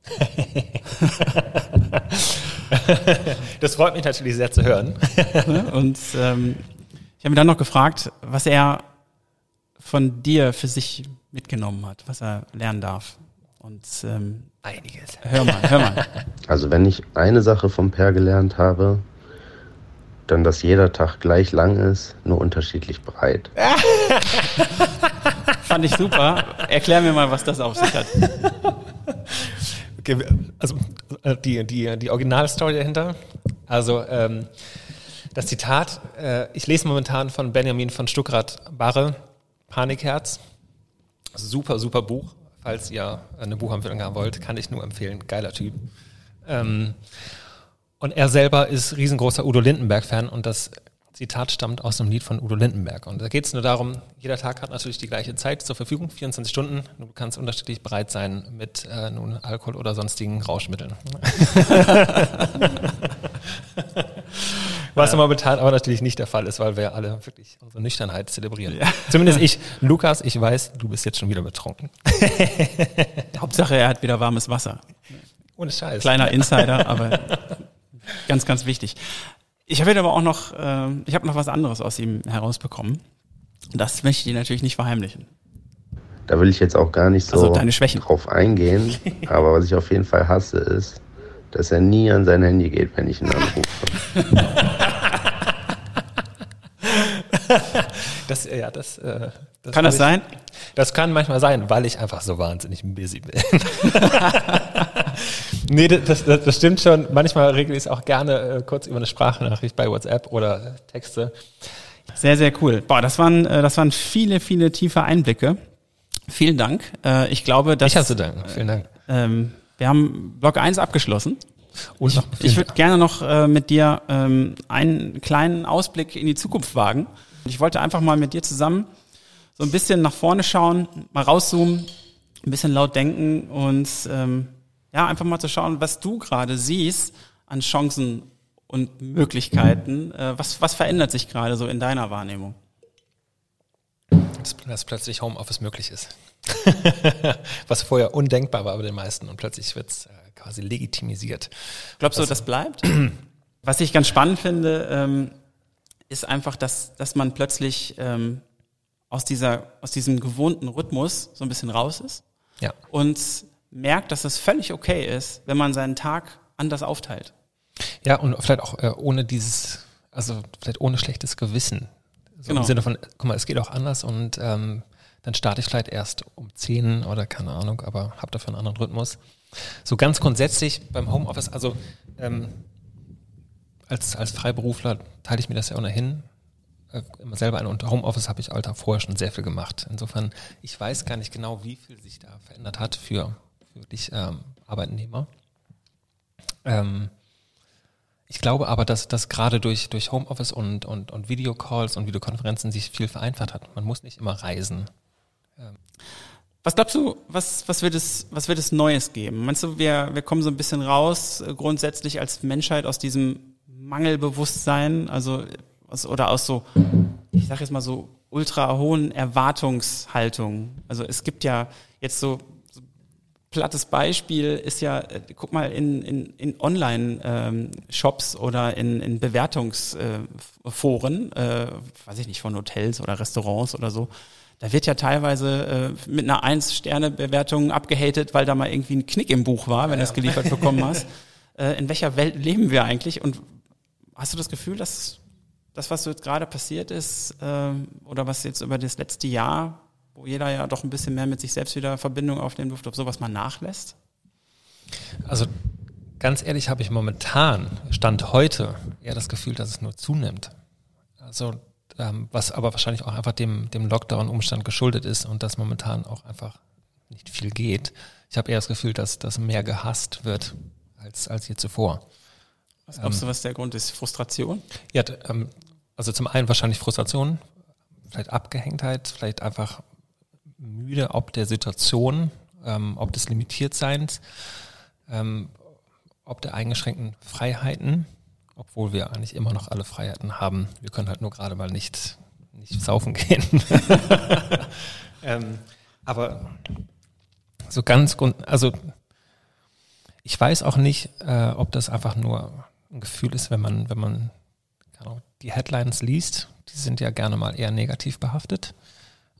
das freut mich natürlich sehr zu hören. und ähm, ich habe mich dann noch gefragt, was er von dir für sich mitgenommen hat, was er lernen darf. Und ähm, einiges. Hör mal, hör mal. Also wenn ich eine Sache vom Per gelernt habe, dann, dass jeder Tag gleich lang ist, nur unterschiedlich breit. Fand ich super. Erklär mir mal, was das auf sich hat. Also äh, die, die, die Originalstory dahinter. Also ähm, das Zitat, äh, ich lese momentan von Benjamin von Stuckrad-Barre, Panikherz. Super, super Buch falls ihr eine Buchempfehlung haben wollt, kann ich nur empfehlen. Geiler Typ. Ähm, und er selber ist riesengroßer Udo Lindenberg-Fan und das Zitat stammt aus einem Lied von Udo Lindenberg. Und da geht es nur darum, jeder Tag hat natürlich die gleiche Zeit zur Verfügung, 24 Stunden. Du kannst unterschiedlich bereit sein mit äh, nun Alkohol oder sonstigen Rauschmitteln. Was ja. momentan aber natürlich nicht der Fall ist, weil wir alle wirklich unsere Nüchternheit zelebrieren. Ja. Zumindest ich. Lukas, ich weiß, du bist jetzt schon wieder betrunken. Hauptsache, er hat wieder warmes Wasser. Ohne Scheiß. Kleiner Insider, aber ganz, ganz wichtig. Ich habe aber auch noch, äh, ich habe noch was anderes aus ihm herausbekommen. Das möchte ich dir natürlich nicht verheimlichen. Da will ich jetzt auch gar nicht so also drauf eingehen. aber was ich auf jeden Fall hasse, ist, dass er nie an sein Handy geht, wenn ich ihn anrufe. das, ja, das, äh, das kann das ich, sein? Das kann manchmal sein, weil ich einfach so wahnsinnig busy bin. nee, das, das, das, stimmt schon. Manchmal regle ich es auch gerne äh, kurz über eine Sprachnachricht bei WhatsApp oder Texte. Sehr, sehr cool. Boah, das waren, äh, das waren viele, viele tiefe Einblicke. Vielen Dank. Äh, ich glaube, dass. Ich habe zu danken. Vielen Dank. Ähm, wir haben Block 1 abgeschlossen. Und ich, ich würde gerne noch äh, mit dir ähm, einen kleinen Ausblick in die Zukunft wagen. Ich wollte einfach mal mit dir zusammen so ein bisschen nach vorne schauen, mal rauszoomen, ein bisschen laut denken und ähm, ja, einfach mal zu schauen, was du gerade siehst an Chancen und Möglichkeiten. Äh, was, was verändert sich gerade so in deiner Wahrnehmung? Dass, dass plötzlich Homeoffice möglich ist. was vorher undenkbar war bei den meisten und plötzlich wird es äh, quasi legitimisiert. Glaubst du, das bleibt? Was ich ganz spannend finde, ähm, ist einfach, dass, dass man plötzlich ähm, aus, dieser, aus diesem gewohnten Rhythmus so ein bisschen raus ist ja. und merkt, dass es völlig okay ist, wenn man seinen Tag anders aufteilt. Ja, und vielleicht auch äh, ohne dieses, also vielleicht ohne schlechtes Gewissen. So genau. Im Sinne von, guck mal, es geht auch anders und ähm, dann starte ich vielleicht erst um 10 oder keine Ahnung, aber habe dafür einen anderen Rhythmus. So ganz grundsätzlich beim Homeoffice, also ähm, als, als Freiberufler teile ich mir das ja ohnehin äh, immer selber ein. Und Homeoffice habe ich Alter vorher schon sehr viel gemacht. Insofern, ich weiß gar nicht genau, wie viel sich da verändert hat für, für dich ähm, Arbeitnehmer. Ähm, ich glaube aber, dass das gerade durch, durch Homeoffice und, und, und Videocalls und Videokonferenzen sich viel vereinfacht hat. Man muss nicht immer reisen. Ähm. Was glaubst du, was, was, wird es, was wird es Neues geben? Meinst du, wir, wir kommen so ein bisschen raus, äh, grundsätzlich als Menschheit aus diesem Mangelbewusstsein, also aus, oder aus so, ich sag jetzt mal so ultra hohen Erwartungshaltungen. Also es gibt ja jetzt so, so plattes Beispiel ist ja, äh, guck mal, in, in, in Online-Shops ähm, oder in, in Bewertungsforen, äh, weiß ich nicht, von Hotels oder Restaurants oder so, da wird ja teilweise äh, mit einer Eins-Sterne-Bewertung abgehatet, weil da mal irgendwie ein Knick im Buch war, wenn du es geliefert bekommen hast. Äh, in welcher Welt leben wir eigentlich? Und hast du das Gefühl, dass das, was jetzt gerade passiert ist, äh, oder was jetzt über das letzte Jahr wo jeder ja doch ein bisschen mehr mit sich selbst wieder Verbindung aufnehmen durfte, ob sowas mal nachlässt? Also ganz ehrlich habe ich momentan, Stand heute, eher das Gefühl, dass es nur zunimmt. Also ähm, was aber wahrscheinlich auch einfach dem, dem Lockdown-Umstand geschuldet ist und dass momentan auch einfach nicht viel geht. Ich habe eher das Gefühl, dass das mehr gehasst wird als, als je zuvor. Was glaubst ähm, du, was der Grund ist? Frustration? Ja, ähm, also zum einen wahrscheinlich Frustration, vielleicht Abgehängtheit, vielleicht einfach müde, ob der Situation, ähm, ob des Limitiertseins, ob der eingeschränkten Freiheiten, obwohl wir eigentlich immer noch alle Freiheiten haben. Wir können halt nur gerade mal nicht, nicht saufen gehen. ähm, aber so ganz, also ich weiß auch nicht, äh, ob das einfach nur ein Gefühl ist, wenn man, wenn man die Headlines liest. Die sind ja gerne mal eher negativ behaftet.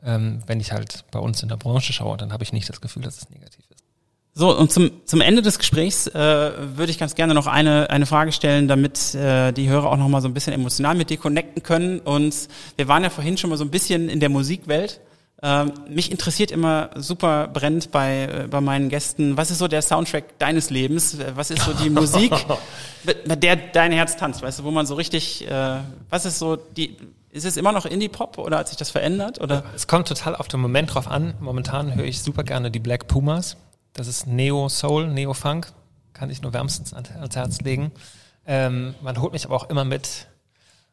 Ähm, wenn ich halt bei uns in der Branche schaue, dann habe ich nicht das Gefühl, dass es negativ ist. So, und zum, zum Ende des Gesprächs äh, würde ich ganz gerne noch eine, eine Frage stellen, damit äh, die Hörer auch noch mal so ein bisschen emotional mit dir connecten können. Und wir waren ja vorhin schon mal so ein bisschen in der Musikwelt. Ähm, mich interessiert immer super brennend bei, äh, bei meinen Gästen, was ist so der Soundtrack deines Lebens? Was ist so die Musik, bei der dein Herz tanzt? Weißt du, wo man so richtig, äh, was ist so die, ist es immer noch Indie-Pop oder hat sich das verändert? Oder? Es kommt total auf den Moment drauf an. Momentan höre ich super gerne die Black Pumas. Das ist Neo-Soul, Neo-Funk. Kann ich nur wärmstens ans Herz legen. Ähm, man holt mich aber auch immer mit,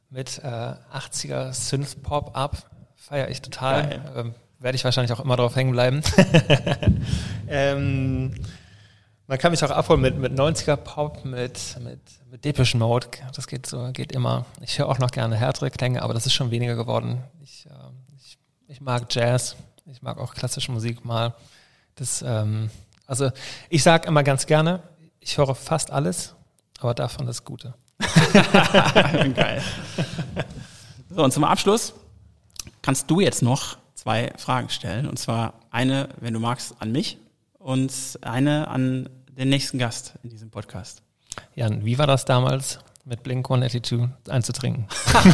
mit äh, 80er Synth-Pop ab. Feiere ich total. Ähm, Werde ich wahrscheinlich auch immer drauf hängen bleiben. ähm, man kann mich auch abholen mit, mit 90er Pop, mit, mit, mit Depeche Mode. Das geht so, geht immer. Ich höre auch noch gerne härtere Klänge, aber das ist schon weniger geworden. Ich, äh, ich, ich mag Jazz. Ich mag auch klassische Musik mal. Das, ähm, also ich sage immer ganz gerne, ich höre fast alles, aber davon das Gute. Geil. So, und zum Abschluss kannst du jetzt noch zwei Fragen stellen. Und zwar eine, wenn du magst, an mich und eine an den nächsten Gast in diesem Podcast. Jan, wie war das damals mit Blink 182 einzutrinken?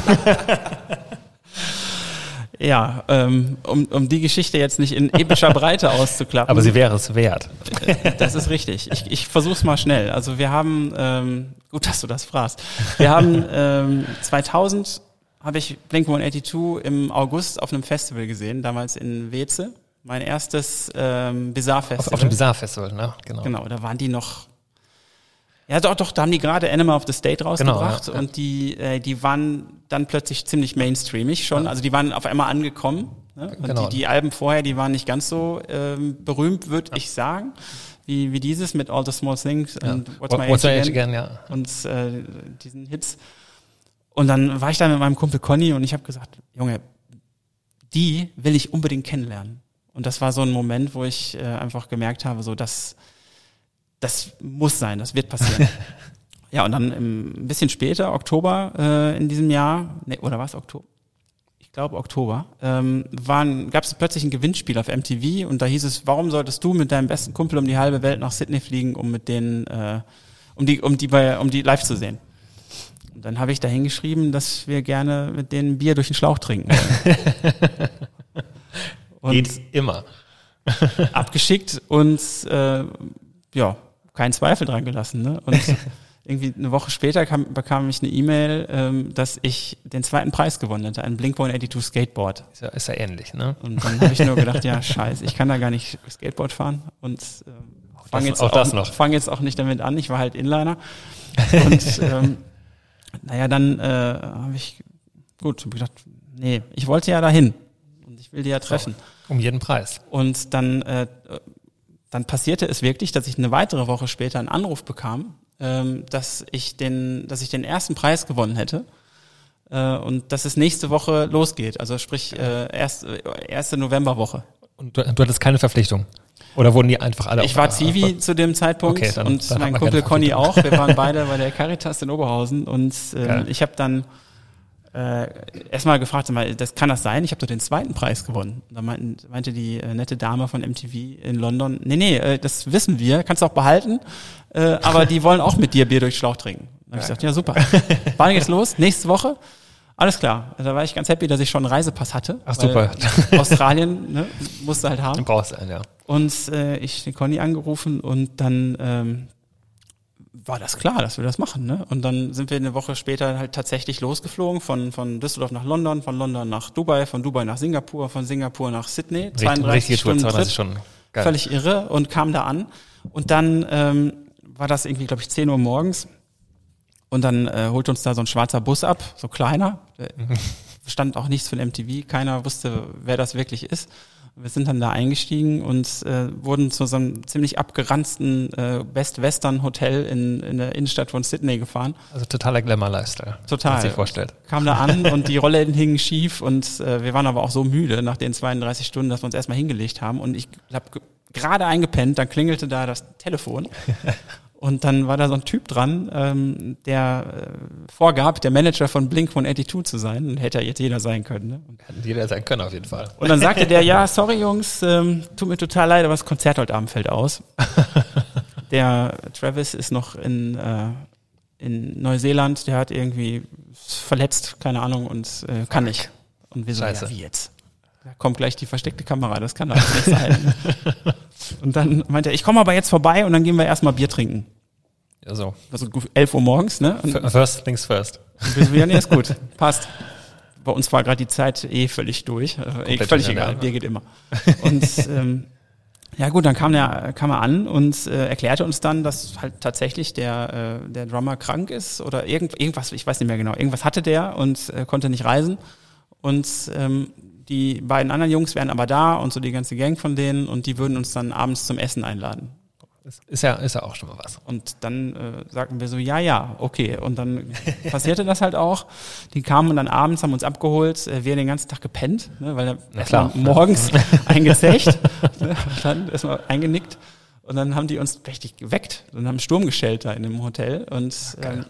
ja, ähm, um, um die Geschichte jetzt nicht in epischer Breite auszuklappen. Aber sie wäre es wert. Äh, das ist richtig. Ich, ich versuche es mal schnell. Also wir haben, ähm, gut, dass du das fragst. Wir haben ähm, 2000 habe ich Blink 182 im August auf einem Festival gesehen, damals in Weze mein erstes ähm, Bizarre-Festival. Auf, auf dem Bizarre-Festival, ne? Genau. Genau, da waren die noch. Ja, doch, doch, da haben die gerade Animal of the State rausgebracht genau, ja, und die, äh, die waren dann plötzlich ziemlich mainstreamig schon. Ja. Also die waren auf einmal angekommen. Ne? Und genau. die, die Alben vorher, die waren nicht ganz so ähm, berühmt, würde ich sagen, wie, wie dieses mit All the Small Things und What's My, What's Age, Age Again, ja. und äh, diesen Hits. Und dann war ich da mit meinem Kumpel Conny und ich habe gesagt, Junge, die will ich unbedingt kennenlernen. Und das war so ein Moment, wo ich äh, einfach gemerkt habe, so das, das muss sein, das wird passieren. ja, und dann im, ein bisschen später, Oktober äh, in diesem Jahr, nee, oder was, Oktober? Ich glaube Oktober, ähm, gab es plötzlich ein Gewinnspiel auf MTV und da hieß es, warum solltest du mit deinem besten Kumpel um die halbe Welt nach Sydney fliegen, um mit denen, äh, um die, um die bei, um die live zu sehen? Und dann habe ich da hingeschrieben, dass wir gerne mit denen Bier durch den Schlauch trinken. Geht immer. abgeschickt und äh, ja, keinen Zweifel dran gelassen. Ne? Und irgendwie eine Woche später kam, bekam ich eine E-Mail, ähm, dass ich den zweiten Preis gewonnen hätte, ein Blink 182 Skateboard. Ist ja, ist ja ähnlich, ne? Und dann habe ich nur gedacht, ja, scheiße, ich kann da gar nicht Skateboard fahren und äh, fange jetzt, auch, auch fang jetzt auch nicht damit an. Ich war halt Inliner. Und ähm, naja, dann äh, habe ich, gut, hab ich gedacht, nee, ich wollte ja dahin und ich will die ja treffen. So. Um jeden Preis. Und dann, äh, dann passierte es wirklich, dass ich eine weitere Woche später einen Anruf bekam, ähm, dass ich den, dass ich den ersten Preis gewonnen hätte äh, und dass es nächste Woche losgeht. Also sprich äh, erst, äh, erste Novemberwoche. Und du, du hattest keine Verpflichtung? Oder wurden die einfach alle Ich war Zivi zu dem Zeitpunkt Okay, dann- und dann mein Kumpel Conny auch. Wir waren beide bei der Caritas in Oberhausen und ähm, Geil. ich habe dann äh, erstmal gefragt, das kann das sein? Ich habe doch den zweiten Preis gewonnen. Da meinten, meinte die äh, nette Dame von MTV in London, nee, nee, äh, das wissen wir, kannst du auch behalten, äh, aber die wollen auch mit dir Bier durch Schlauch trinken. Dann habe ich gesagt, ja super. Wann geht's los? Nächste Woche? Alles klar. Da war ich ganz happy, dass ich schon einen Reisepass hatte. Ach, super. Australien ne, musste halt haben Du brauchst einen, ja. und äh, ich den Conny angerufen und dann ähm, war das klar, dass wir das machen. Ne? Und dann sind wir eine Woche später halt tatsächlich losgeflogen von, von Düsseldorf nach London, von London nach Dubai, von Dubai nach Singapur, von Singapur nach Sydney. Richtig, richtige Tour, Stunden 32 Trip, Stunden. Geil. völlig irre und kam da an. Und dann ähm, war das irgendwie, glaube ich, 10 Uhr morgens. Und dann äh, holt uns da so ein schwarzer Bus ab, so kleiner. Äh, Stand auch nichts von MTV, keiner wusste, wer das wirklich ist. Wir sind dann da eingestiegen und äh, wurden zu so einem ziemlich abgeranzten äh, Best Western Hotel in, in der Innenstadt von Sydney gefahren. Also totaler Glamour-Lifestyle. Total. Man sich vorstellt. Kam da an und die Rollläden hingen schief und äh, wir waren aber auch so müde nach den 32 Stunden, dass wir uns erstmal hingelegt haben und ich habe gerade eingepennt, dann klingelte da das Telefon und dann war da so ein Typ dran, ähm, der äh, vorgab, der Manager von Blink 182 zu sein und hätte ja jetzt jeder sein können. Ne? Und, Hätte jeder sein können, auf jeden Fall. und dann sagte der, ja, sorry Jungs, ähm, tut mir total leid, aber das Konzert heute Abend fällt aus. Der Travis ist noch in, äh, in Neuseeland, der hat irgendwie verletzt, keine Ahnung, und äh, kann nicht. Und wir so, Scheiße. ja, wie jetzt? Da kommt gleich die versteckte Kamera, das kann doch nicht sein. und dann meinte er, ich komme aber jetzt vorbei und dann gehen wir erstmal Bier trinken. Ja, so. Also 11 Uhr morgens, ne? Und First things first. ja, nee, ist gut, passt. Bei uns war gerade die Zeit eh völlig durch. Äh, eh, völlig egal, Bier geht immer. Und ähm, ja gut, dann kam er, kam er an und äh, erklärte uns dann, dass halt tatsächlich der, äh, der Drummer krank ist oder irgend, irgendwas, ich weiß nicht mehr genau, irgendwas hatte der und äh, konnte nicht reisen. Und ähm, die beiden anderen Jungs wären aber da und so die ganze Gang von denen und die würden uns dann abends zum Essen einladen. Das ist ja, ist ja auch schon mal was. Und dann äh, sagten wir so, ja, ja, okay. Und dann passierte das halt auch. Die kamen dann abends, haben uns abgeholt, äh, wir den ganzen Tag gepennt, ne, weil erstmal morgens eingezecht, ne, dann erstmal eingenickt. Und dann haben die uns richtig geweckt und haben Sturm geschellt da in dem Hotel. Und ähm,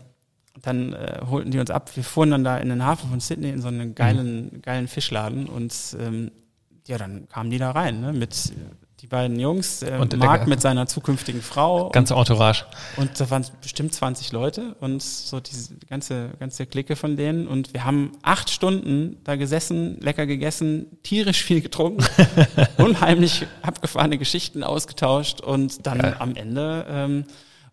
dann äh, holten die uns ab. Wir fuhren dann da in den Hafen von Sydney in so einen geilen, geilen Fischladen. Und ähm, ja, dann kamen die da rein, ne, mit die beiden Jungs, äh, Und Marc mit seiner zukünftigen Frau Ganze Entourage. und da waren bestimmt 20 Leute und so diese ganze, ganze Clique von denen. Und wir haben acht Stunden da gesessen, lecker gegessen, tierisch viel getrunken, unheimlich abgefahrene Geschichten ausgetauscht. Und dann Geil. am Ende ähm,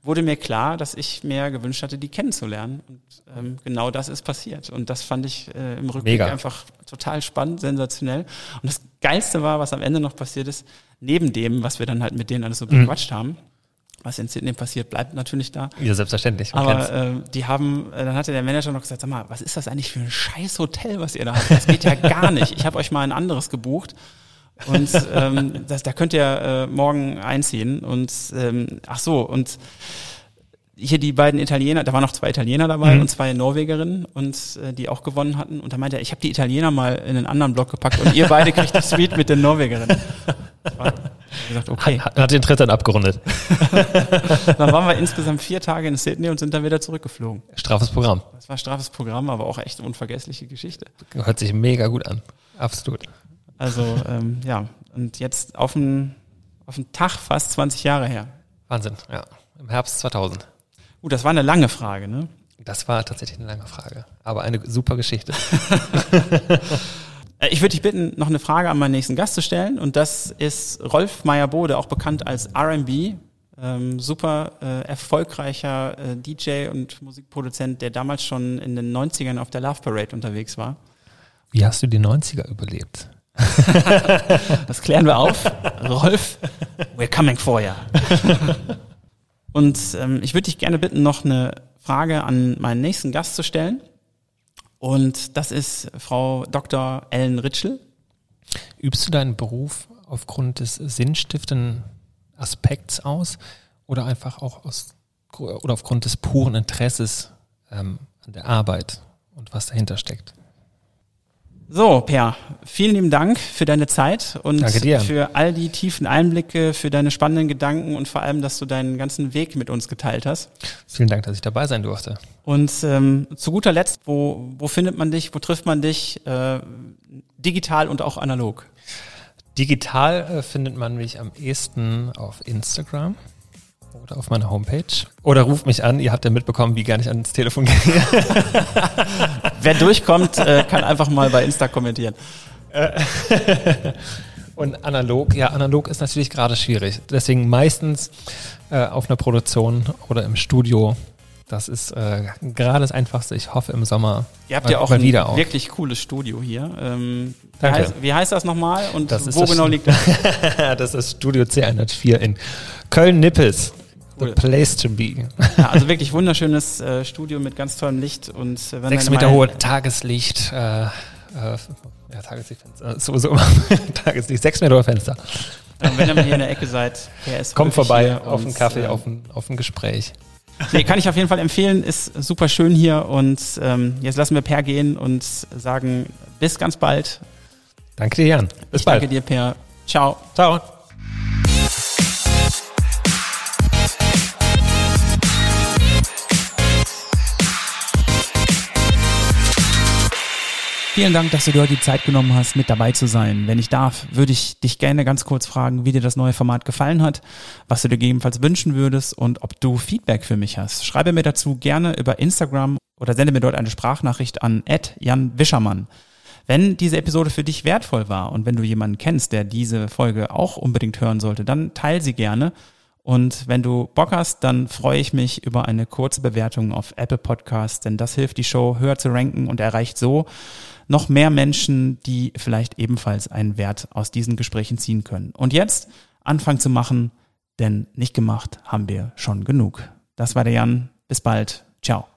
wurde mir klar, dass ich mir gewünscht hatte, die kennenzulernen. Und ähm, genau das ist passiert. Und das fand ich äh, im Rückblick Mega. einfach total spannend, sensationell. Und das Geilste war, was am Ende noch passiert ist, neben dem, was wir dann halt mit denen alles so Mhm. bequatscht haben, was in Sydney passiert, bleibt natürlich da. Ja, selbstverständlich. Aber äh, die haben, äh, dann hatte der Manager noch gesagt, sag mal, was ist das eigentlich für ein scheiß Hotel, was ihr da habt? Das geht ja gar nicht. Ich habe euch mal ein anderes gebucht. Und ähm, das, da könnt ihr äh, morgen einziehen. Und ähm, ach so, und hier die beiden Italiener, da waren noch zwei Italiener dabei Mhm. und zwei Norwegerinnen und äh, die auch gewonnen hatten. Und da meinte er, ich habe die Italiener mal in einen anderen Block gepackt und ihr beide kriegt die Suite mit den Norwegerinnen. War- gesagt, okay. hat, hat den Tritt dann abgerundet. Dann waren wir insgesamt vier Tage in Sydney und sind dann wieder zurückgeflogen. Strafes Programm. Das war straffes Programm, aber auch echt eine unvergessliche Geschichte. Hört sich mega gut an. Absolut. Also ähm, ja, und jetzt auf den, auf den Tag fast 20 Jahre her. Wahnsinn, ja. Im Herbst 2000. Gut, das war eine lange Frage, ne? Das war tatsächlich eine lange Frage. Aber eine super Geschichte. Äh, Ich würde dich bitten, noch eine Frage an meinen nächsten Gast zu stellen. Und das ist Rolf Meyer-Bode, auch bekannt als R&B. Ähm, super äh, erfolgreicher äh, DJ und Musikproduzent, der damals schon in den 90ern auf der Love Parade unterwegs war. Wie hast du die 90er überlebt? Das klären wir auf. Rolf, we're coming for ya. Und ähm, ich würde dich gerne bitten, noch eine Frage an meinen nächsten Gast zu stellen. Und das ist Frau Dr. Ellen Ritschel. Übst du deinen Beruf aufgrund des sinnstiftenden Aspekts aus oder einfach auch aus oder aufgrund des puren Interesses ähm, an der Arbeit und was dahinter steckt? So, Per, vielen lieben Dank für deine Zeit und für all die tiefen Einblicke, für deine spannenden Gedanken und vor allem, dass du deinen ganzen Weg mit uns geteilt hast. Vielen Dank, dass ich dabei sein durfte. Und ähm, zu guter Letzt, wo, wo findet man dich, wo trifft man dich, äh, digital und auch analog? Digital äh, findet man mich am ehesten auf Instagram oder auf meiner Homepage. Oder ruft mich an, ihr habt ja mitbekommen, wie gar nicht ans Telefon gehe. Wer durchkommt, äh, kann einfach mal bei Insta kommentieren. Und analog, ja, analog ist natürlich gerade schwierig. Deswegen meistens äh, auf einer Produktion oder im Studio. Das ist äh, gerade das Einfachste. Ich hoffe im Sommer Ihr habt ja auch ein wieder auf. wirklich cooles Studio hier. Ähm, wie, Danke. heißt, wie heißt das nochmal und Das ist wo genau liegt das? das ist Studio C104 in Köln-Nippes. Cool. The place to be. Ja, also wirklich wunderschönes äh, Studio mit ganz tollem Licht und äh, wenn Sechs Meter hohe Tageslicht. Äh, äh, ja, Tageslichtfenster. äh, Sowieso immer Tageslicht. Sechs Meter hohe Fenster. äh, wenn ihr mal hier in der Ecke seid, ist Kommt vorbei auf und, einen Kaffee, äh, auf, ein, auf ein Gespräch. Nee, kann ich auf jeden Fall empfehlen, ist super schön hier und ähm, jetzt lassen wir Per gehen und sagen bis ganz bald. Danke dir, Jan. Bis ich bald. danke dir, Per. Ciao. Ciao. Vielen Dank, dass du dir heute die Zeit genommen hast, mit dabei zu sein. Wenn ich darf, würde ich dich gerne ganz kurz fragen, wie dir das neue Format gefallen hat, was du dir gegebenenfalls wünschen würdest und ob du Feedback für mich hast. Schreibe mir dazu gerne über Instagram oder sende mir dort eine Sprachnachricht an Jan Wischermann. Wenn diese Episode für dich wertvoll war und wenn du jemanden kennst, der diese Folge auch unbedingt hören sollte, dann teil sie gerne. Und wenn du Bock hast, dann freue ich mich über eine kurze Bewertung auf Apple Podcasts, denn das hilft die Show höher zu ranken und erreicht so noch mehr Menschen, die vielleicht ebenfalls einen Wert aus diesen Gesprächen ziehen können. Und jetzt Anfang zu machen, denn nicht gemacht haben wir schon genug. Das war der Jan. Bis bald. Ciao.